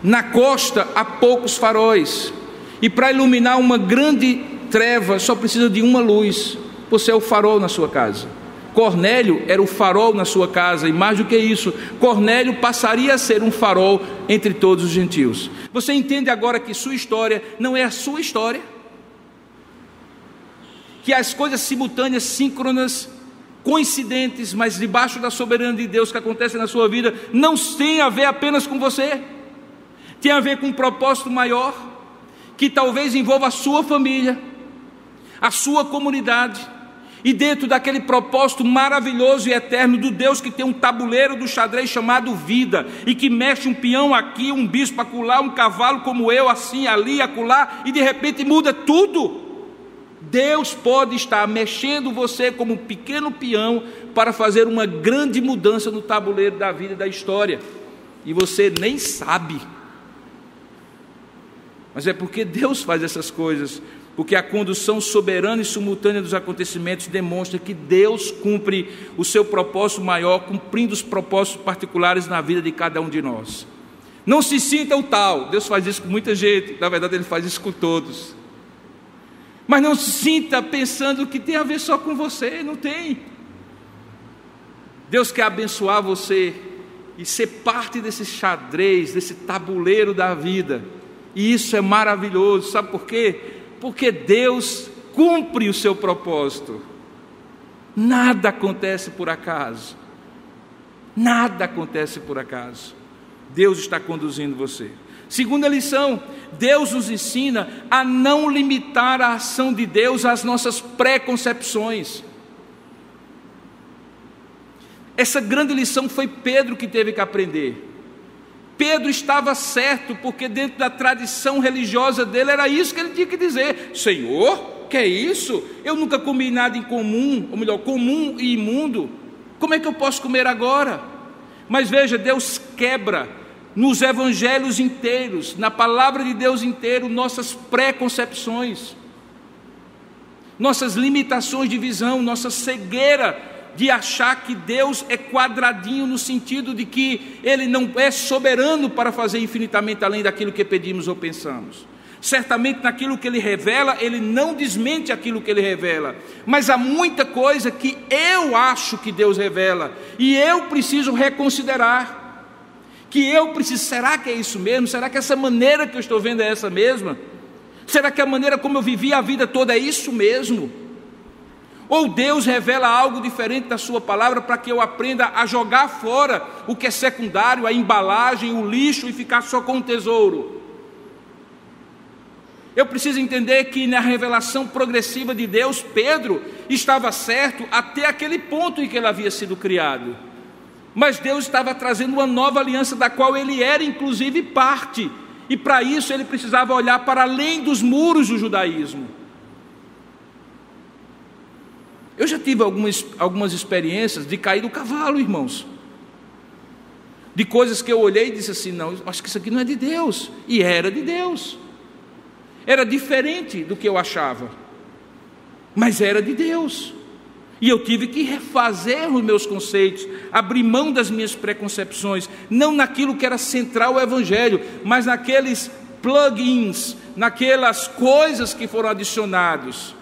na costa há poucos faróis, E para iluminar uma grande treva só precisa de uma luz. Você é o farol na sua casa. Cornélio era o farol na sua casa, e mais do que isso, Cornélio passaria a ser um farol entre todos os gentios. Você entende agora que sua história não é a sua história? Que as coisas simultâneas, síncronas, coincidentes, mas debaixo da soberania de Deus que acontecem na sua vida, não tem a ver apenas com você, tem a ver com um propósito maior, que talvez envolva a sua família, a sua comunidade e dentro daquele propósito maravilhoso e eterno do Deus que tem um tabuleiro do xadrez chamado vida, e que mexe um peão aqui, um bispo acolá, um cavalo como eu, assim, ali, acolá, e de repente muda tudo. Deus pode estar mexendo você como um pequeno peão para fazer uma grande mudança no tabuleiro da vida e da história, e você nem sabe. Mas é porque Deus faz essas coisas, porque a condução soberana e simultânea dos acontecimentos demonstra que Deus cumpre o seu propósito maior, cumprindo os propósitos particulares na vida de cada um de nós. Não se sinta o tal, Deus faz isso com muita gente, na verdade, Ele faz isso com todos. Mas não se sinta pensando que tem a ver só com você, não tem. Deus quer abençoar você e ser parte desse xadrez, desse tabuleiro da vida. E isso é maravilhoso, sabe por quê? porque Deus cumpre o seu propósito. Nada acontece por acaso. Nada acontece por acaso. Deus está conduzindo você. Segunda lição: Deus nos ensina a não limitar a ação de Deus às nossas preconcepções. Essa grande lição foi Pedro que teve que aprender. Pedro estava certo, porque dentro da tradição religiosa dele era isso que ele tinha que dizer: Senhor, que é isso? Eu nunca comi nada em comum, ou melhor, comum e imundo. Como é que eu posso comer agora? Mas veja, Deus quebra nos evangelhos inteiros, na palavra de Deus inteiro, nossas preconcepções, nossas limitações de visão, nossa cegueira de achar que Deus é quadradinho no sentido de que Ele não é soberano para fazer infinitamente além daquilo que pedimos ou pensamos. Certamente naquilo que Ele revela, Ele não desmente aquilo que Ele revela, mas há muita coisa que eu acho que Deus revela e eu preciso reconsiderar. Que eu preciso, será que é isso mesmo? Será que essa maneira que eu estou vendo é essa mesma? Será que a maneira como eu vivi a vida toda é isso mesmo? Ou Deus revela algo diferente da Sua palavra para que eu aprenda a jogar fora o que é secundário, a embalagem, o lixo e ficar só com o tesouro. Eu preciso entender que na revelação progressiva de Deus, Pedro estava certo até aquele ponto em que ele havia sido criado. Mas Deus estava trazendo uma nova aliança da qual ele era inclusive parte. E para isso ele precisava olhar para além dos muros do judaísmo. Eu já tive algumas, algumas experiências de cair do cavalo, irmãos. De coisas que eu olhei e disse assim: não, acho que isso aqui não é de Deus. E era de Deus. Era diferente do que eu achava, mas era de Deus. E eu tive que refazer os meus conceitos, abrir mão das minhas preconcepções, não naquilo que era central o Evangelho, mas naqueles plugins, naquelas coisas que foram adicionados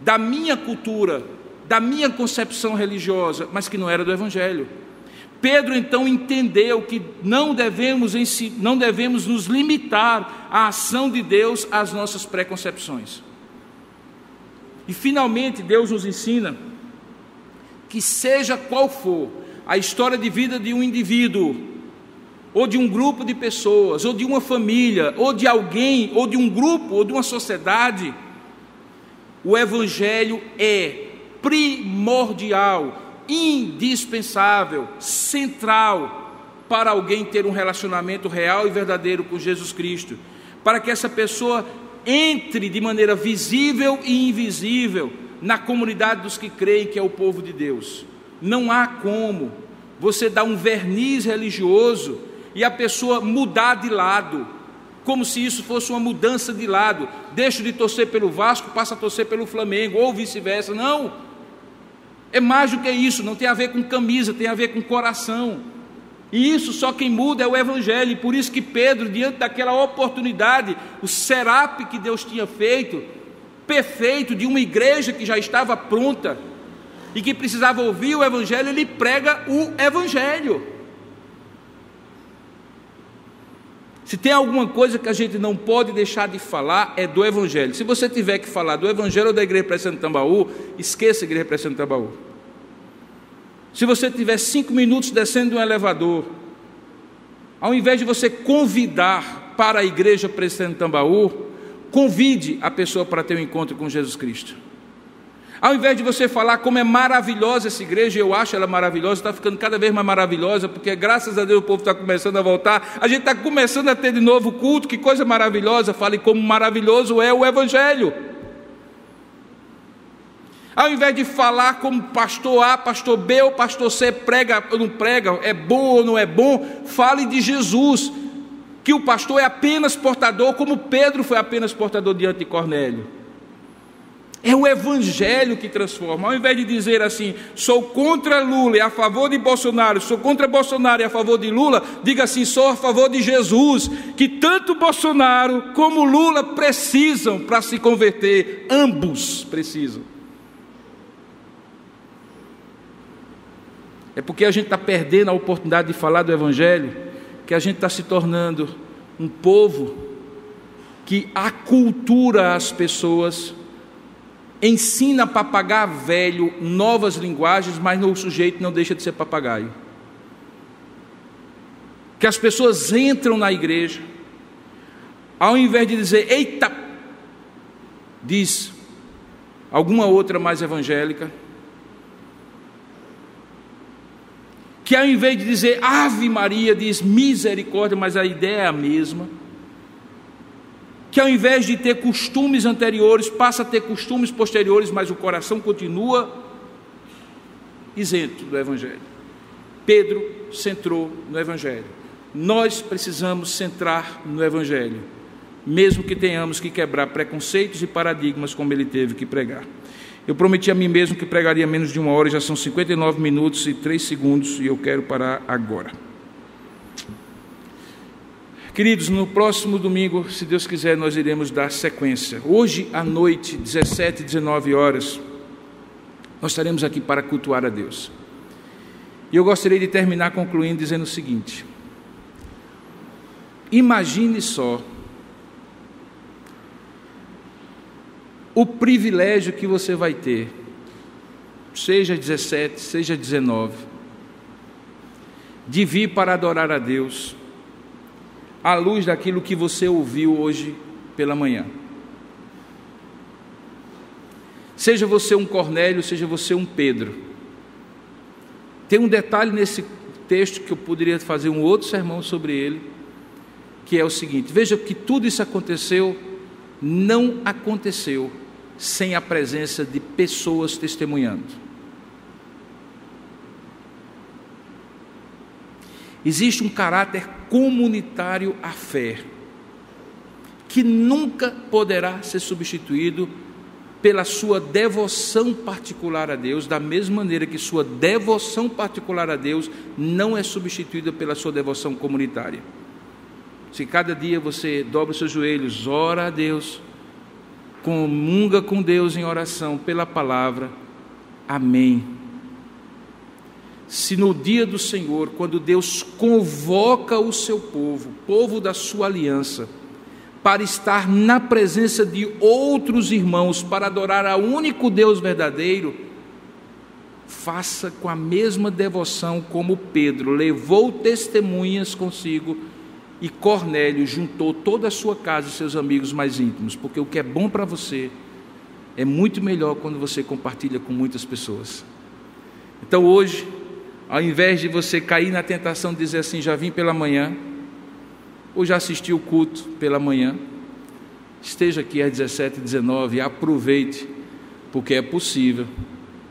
da minha cultura, da minha concepção religiosa, mas que não era do Evangelho. Pedro então entendeu que não devemos, não devemos nos limitar à ação de Deus às nossas preconcepções. E finalmente Deus nos ensina que, seja qual for a história de vida de um indivíduo, ou de um grupo de pessoas, ou de uma família, ou de alguém, ou de um grupo, ou de uma sociedade, o Evangelho é primordial, indispensável, central para alguém ter um relacionamento real e verdadeiro com Jesus Cristo, para que essa pessoa entre de maneira visível e invisível na comunidade dos que creem que é o povo de Deus. Não há como você dar um verniz religioso e a pessoa mudar de lado como se isso fosse uma mudança de lado. Deixo de torcer pelo Vasco, passa a torcer pelo Flamengo, ou vice-versa. Não. É mais do que isso, não tem a ver com camisa, tem a ver com coração. E isso só quem muda é o Evangelho. E por isso que Pedro, diante daquela oportunidade, o serape que Deus tinha feito, perfeito, de uma igreja que já estava pronta e que precisava ouvir o Evangelho, ele prega o Evangelho. Se tem alguma coisa que a gente não pode deixar de falar, é do Evangelho. Se você tiver que falar do Evangelho ou da Igreja Presente Tambaú, esqueça a Igreja Presente Tambaú. Se você tiver cinco minutos descendo de um elevador, ao invés de você convidar para a Igreja Presente Tambaú, convide a pessoa para ter um encontro com Jesus Cristo. Ao invés de você falar como é maravilhosa essa igreja, eu acho ela maravilhosa, está ficando cada vez mais maravilhosa, porque graças a Deus o povo está começando a voltar, a gente está começando a ter de novo culto, que coisa maravilhosa, fale como maravilhoso é o Evangelho. Ao invés de falar como pastor A, pastor B ou pastor C prega ou não prega, é bom ou não é bom, fale de Jesus, que o pastor é apenas portador, como Pedro foi apenas portador diante de Cornélio. É o Evangelho que transforma. Ao invés de dizer assim, sou contra Lula e a favor de Bolsonaro, sou contra Bolsonaro e a favor de Lula, diga assim, sou a favor de Jesus, que tanto Bolsonaro como Lula precisam para se converter, ambos precisam. É porque a gente está perdendo a oportunidade de falar do Evangelho, que a gente está se tornando um povo que acultura as pessoas ensina papagaio velho novas linguagens, mas o sujeito não deixa de ser papagaio. Que as pessoas entram na igreja, ao invés de dizer, eita, diz alguma outra mais evangélica, que ao invés de dizer Ave Maria, diz misericórdia, mas a ideia é a mesma que ao invés de ter costumes anteriores, passa a ter costumes posteriores, mas o coração continua isento do Evangelho. Pedro centrou no Evangelho. Nós precisamos centrar no Evangelho, mesmo que tenhamos que quebrar preconceitos e paradigmas como ele teve que pregar. Eu prometi a mim mesmo que pregaria menos de uma hora, já são 59 minutos e 3 segundos e eu quero parar agora. Queridos, no próximo domingo, se Deus quiser, nós iremos dar sequência. Hoje à noite, 17 e 19 horas, nós estaremos aqui para cultuar a Deus. E eu gostaria de terminar concluindo dizendo o seguinte: imagine só o privilégio que você vai ter, seja 17, seja 19, de vir para adorar a Deus à luz daquilo que você ouviu hoje pela manhã. Seja você um Cornélio, seja você um Pedro. Tem um detalhe nesse texto que eu poderia fazer um outro sermão sobre ele, que é o seguinte: veja que tudo isso aconteceu, não aconteceu sem a presença de pessoas testemunhando. Existe um caráter comunitário à fé, que nunca poderá ser substituído pela sua devoção particular a Deus, da mesma maneira que sua devoção particular a Deus não é substituída pela sua devoção comunitária. Se cada dia você dobra os seus joelhos, ora a Deus, comunga com Deus em oração pela palavra, amém. Se no dia do Senhor, quando Deus convoca o seu povo, povo da sua aliança, para estar na presença de outros irmãos, para adorar ao único Deus verdadeiro, faça com a mesma devoção como Pedro levou testemunhas consigo e Cornélio juntou toda a sua casa e seus amigos mais íntimos, porque o que é bom para você é muito melhor quando você compartilha com muitas pessoas. Então hoje, ao invés de você cair na tentação de dizer assim, já vim pela manhã, ou já assisti o culto pela manhã, esteja aqui às 17 19 e aproveite, porque é possível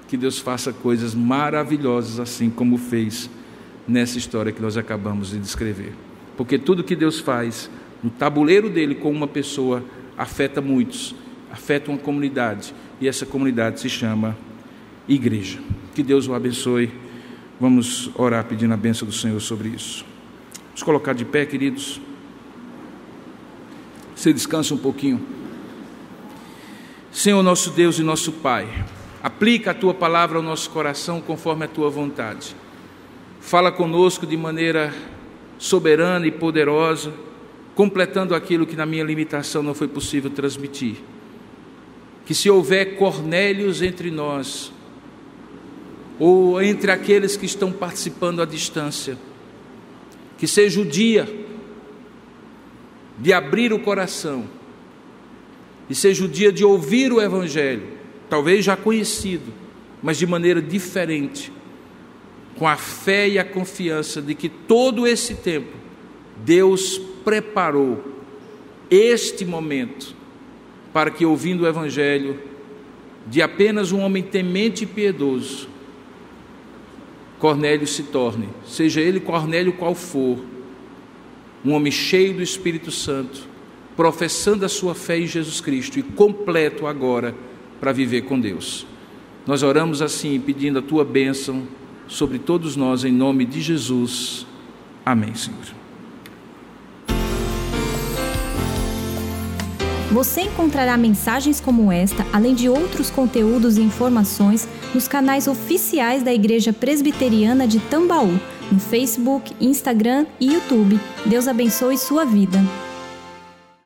que Deus faça coisas maravilhosas assim como fez nessa história que nós acabamos de descrever. Porque tudo que Deus faz no tabuleiro dele com uma pessoa afeta muitos, afeta uma comunidade, e essa comunidade se chama igreja. Que Deus o abençoe Vamos orar pedindo a bênção do Senhor sobre isso. Vamos colocar de pé, queridos. Você descansa um pouquinho. Senhor, nosso Deus e nosso Pai, aplica a tua palavra ao nosso coração conforme a tua vontade. Fala conosco de maneira soberana e poderosa, completando aquilo que na minha limitação não foi possível transmitir. Que se houver Cornélios entre nós, ou entre aqueles que estão participando à distância. Que seja o dia de abrir o coração e seja o dia de ouvir o Evangelho, talvez já conhecido, mas de maneira diferente, com a fé e a confiança de que todo esse tempo Deus preparou este momento para que, ouvindo o Evangelho de apenas um homem temente e piedoso, Cornélio se torne, seja ele Cornélio qual for, um homem cheio do Espírito Santo, professando a sua fé em Jesus Cristo e completo agora para viver com Deus. Nós oramos assim, pedindo a tua bênção sobre todos nós, em nome de Jesus. Amém, Senhor. Você encontrará mensagens como esta, além de outros conteúdos e informações, nos canais oficiais da Igreja Presbiteriana de Tambaú, no Facebook, Instagram e YouTube. Deus abençoe sua vida.